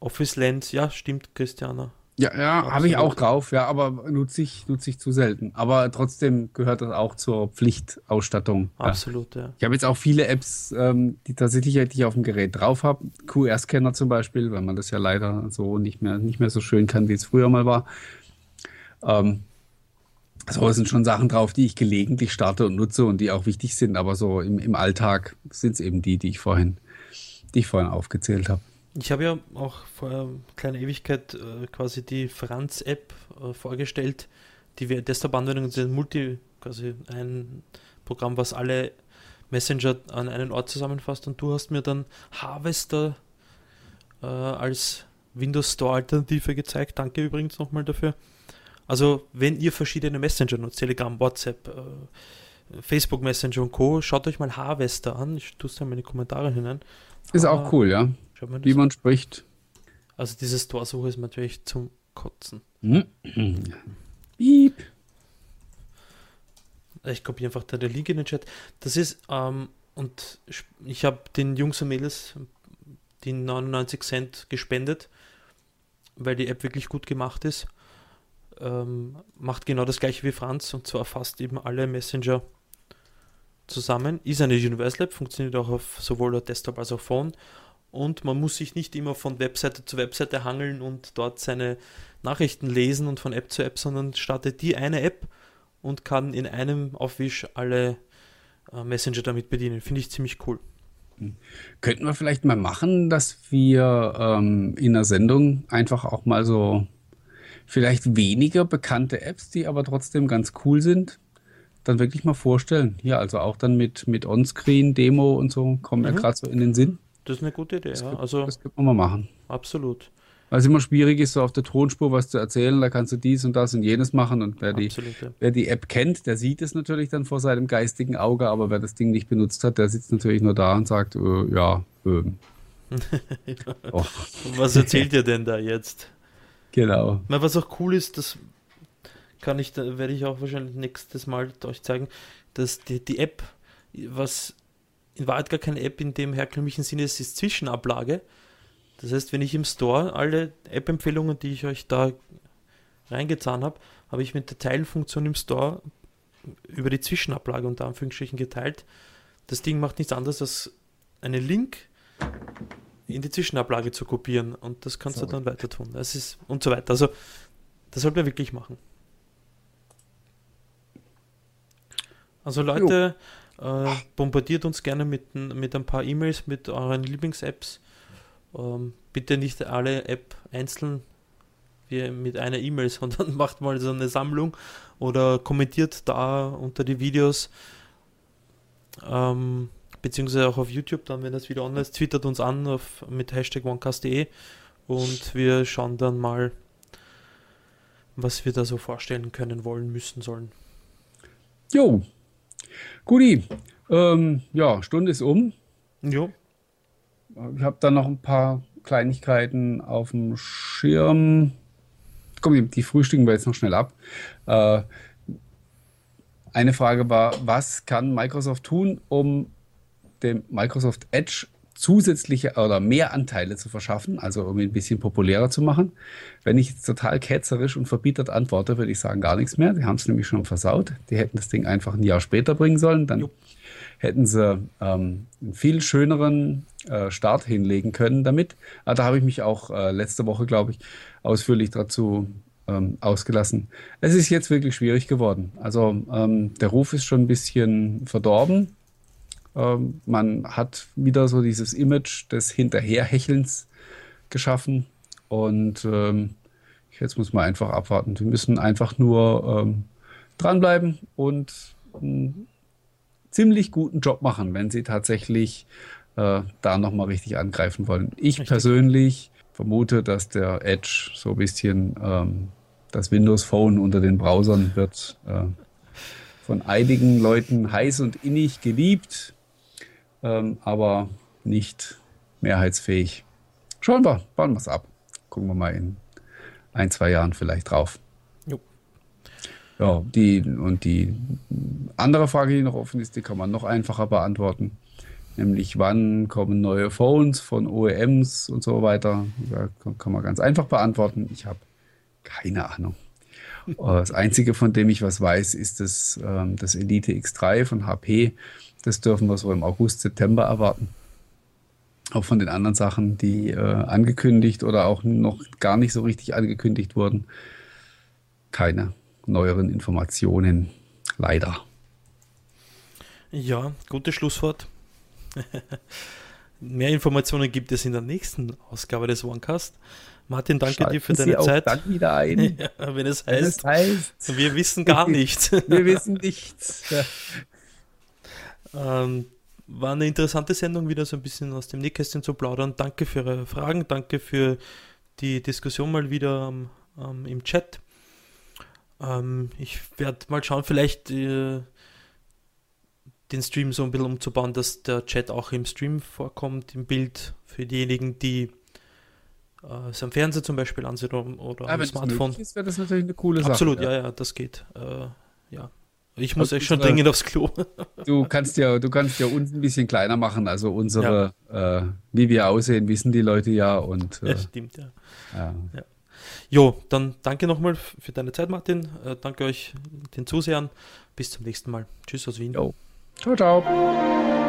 S1: Office Lens, ja, stimmt, Christiana.
S2: Ja, ja, habe ich auch drauf, ja, aber nutze ich, nutze ich zu selten. Aber trotzdem gehört das auch zur Pflichtausstattung.
S1: Absolut, ja.
S2: ja. Ich habe jetzt auch viele Apps, ähm, die tatsächlich die ich auf dem Gerät drauf habe. QR-Scanner zum Beispiel, weil man das ja leider so nicht mehr, nicht mehr so schön kann, wie es früher mal war. Ähm, so sind schon Sachen drauf, die ich gelegentlich starte und nutze und die auch wichtig sind, aber so im, im Alltag sind es eben die, die ich vorhin, die ich vorhin aufgezählt habe.
S1: Ich habe ja auch vor einer kleinen Ewigkeit äh, quasi die Franz-App äh, vorgestellt, die wir Desktop-Anwendungen sind, Multi, quasi ein Programm, was alle Messenger an einen Ort zusammenfasst und du hast mir dann Harvester äh, als Windows Store Alternative gezeigt. Danke übrigens nochmal dafür. Also, wenn ihr verschiedene Messenger nutzt, Telegram, WhatsApp, äh, Facebook Messenger und Co., schaut euch mal Harvester an. Ich tue es in meine Kommentare hinein.
S2: Ist auch cool, ja. Wie man spricht.
S1: Also dieses Torsuche ist natürlich zum Kotzen.
S2: Piep.
S1: Ich kopiere einfach da der Link in den Chat. Das ist, ähm, und ich habe den Jungs und Mädels die 99 Cent gespendet, weil die App wirklich gut gemacht ist. Ähm, macht genau das gleiche wie Franz und zwar fast eben alle Messenger zusammen. Ist eine Universal App, funktioniert auch auf sowohl Desktop als auch Phone und man muss sich nicht immer von Webseite zu Webseite hangeln und dort seine Nachrichten lesen und von App zu App, sondern startet die eine App und kann in einem Aufwisch alle äh, Messenger damit bedienen. Finde ich ziemlich cool.
S2: Könnten wir vielleicht mal machen, dass wir ähm, in der Sendung einfach auch mal so vielleicht weniger bekannte Apps, die aber trotzdem ganz cool sind, dann wirklich mal vorstellen. Ja, also auch dann mit, mit On-Screen-Demo und so kommen mhm. ja gerade so in den Sinn.
S1: Das ist eine gute Idee,
S2: das
S1: ja.
S2: Also, das könnte man mal machen.
S1: Absolut.
S2: Weil es immer schwierig ist, so auf der Tonspur was zu erzählen, da kannst du dies und das und jenes machen und wer, absolut, die, ja. wer die App kennt, der sieht es natürlich dann vor seinem geistigen Auge, aber wer das Ding nicht benutzt hat, der sitzt natürlich nur da und sagt, äh, ja, ähm.
S1: oh. Was erzählt ihr denn da jetzt?
S2: Genau.
S1: Na, was auch cool ist, das kann ich, da werde ich auch wahrscheinlich nächstes Mal euch zeigen, dass die, die App, was in Wahrheit gar keine App in dem herkömmlichen Sinne, es ist Zwischenablage. Das heißt, wenn ich im Store alle App-Empfehlungen, die ich euch da reingetan habe, habe ich mit der Teilfunktion im Store über die Zwischenablage unter Anführungsstrichen geteilt. Das Ding macht nichts anderes als einen Link in die Zwischenablage zu kopieren und das kannst Sorry. du dann weiter tun. Das ist und so weiter. Also das sollte man wirklich machen. Also Leute, jo äh, bombardiert uns gerne mit, mit ein paar E-Mails mit euren Lieblings-Apps. Ähm, bitte nicht alle App einzeln wie mit einer E-Mail, sondern macht mal so eine Sammlung oder kommentiert da unter die Videos. Ähm, beziehungsweise auch auf YouTube, dann, wenn das wieder online ist, twittert uns an auf, mit Hashtag onecast.de und wir schauen dann mal, was wir da so vorstellen können, wollen, müssen, sollen.
S2: Jo, Guti, ähm, ja, Stunde ist um.
S1: Jo.
S2: Ich habe da noch ein paar Kleinigkeiten auf dem Schirm. Komm, die frühstücken wir jetzt noch schnell ab. Äh, eine Frage war, was kann Microsoft tun, um dem Microsoft Edge zusätzliche oder mehr Anteile zu verschaffen, also um ihn ein bisschen populärer zu machen. Wenn ich jetzt total ketzerisch und verbietert antworte, würde ich sagen gar nichts mehr. Die haben es nämlich schon versaut. Die hätten das Ding einfach ein Jahr später bringen sollen. Dann hätten sie ähm, einen viel schöneren äh, Start hinlegen können damit. Aber ah, da habe ich mich auch äh, letzte Woche, glaube ich, ausführlich dazu ähm, ausgelassen. Es ist jetzt wirklich schwierig geworden. Also ähm, der Ruf ist schon ein bisschen verdorben. Ähm, man hat wieder so dieses Image des Hinterherhechelns geschaffen. Und ähm, jetzt muss man einfach abwarten. Wir müssen einfach nur ähm, dranbleiben und einen ziemlich guten Job machen, wenn sie tatsächlich äh, da nochmal richtig angreifen wollen. Ich richtig. persönlich vermute, dass der Edge so ein bisschen ähm, das Windows Phone unter den Browsern wird äh, von einigen Leuten heiß und innig geliebt ähm, aber nicht mehrheitsfähig. Schauen wir, bauen wir es ab. Gucken wir mal in ein, zwei Jahren vielleicht drauf. Jo. Ja, die und die andere Frage, die noch offen ist, die kann man noch einfacher beantworten. Nämlich, wann kommen neue Phones von OEMs und so weiter? Da kann man ganz einfach beantworten. Ich habe keine Ahnung. Das Einzige, von dem ich was weiß, ist das, ähm, das Elite X3 von HP. Das dürfen wir so im August, September erwarten. Auch von den anderen Sachen, die äh, angekündigt oder auch noch gar nicht so richtig angekündigt wurden, keine neueren Informationen. Leider.
S1: Ja, gutes Schlusswort. Mehr Informationen gibt es in der nächsten Ausgabe des OneCast. Martin, danke Schalten dir für deine Sie Zeit.
S2: Dann wieder ein.
S1: Ja, wenn, es heißt, wenn es heißt, wir wissen gar nichts.
S2: wir wissen nichts.
S1: Ähm, war eine interessante Sendung, wieder so ein bisschen aus dem Nähkästchen zu plaudern. Danke für Ihre Fragen, danke für die Diskussion mal wieder ähm, im Chat. Ähm, ich werde mal schauen, vielleicht äh, den Stream so ein bisschen umzubauen, dass der Chat auch im Stream vorkommt, im Bild für diejenigen, die äh, es am Fernseher zum Beispiel ansehen oder, oder
S2: ja, am Smartphone.
S1: Das
S2: wäre das natürlich eine coole Sache.
S1: Absolut, ja, ja, das geht. Äh, ja, ich muss echt schon dringend aufs Klo.
S2: Du kannst ja, du kannst ja uns ein bisschen kleiner machen. Also unsere, ja. äh, wie wir aussehen, wissen die Leute ja. Und,
S1: äh, ja, stimmt, ja. ja. ja. Jo, dann danke nochmal für deine Zeit, Martin. Äh, danke euch, den Zusehern. Bis zum nächsten Mal. Tschüss aus Wien. Jo.
S2: Ciao, ciao.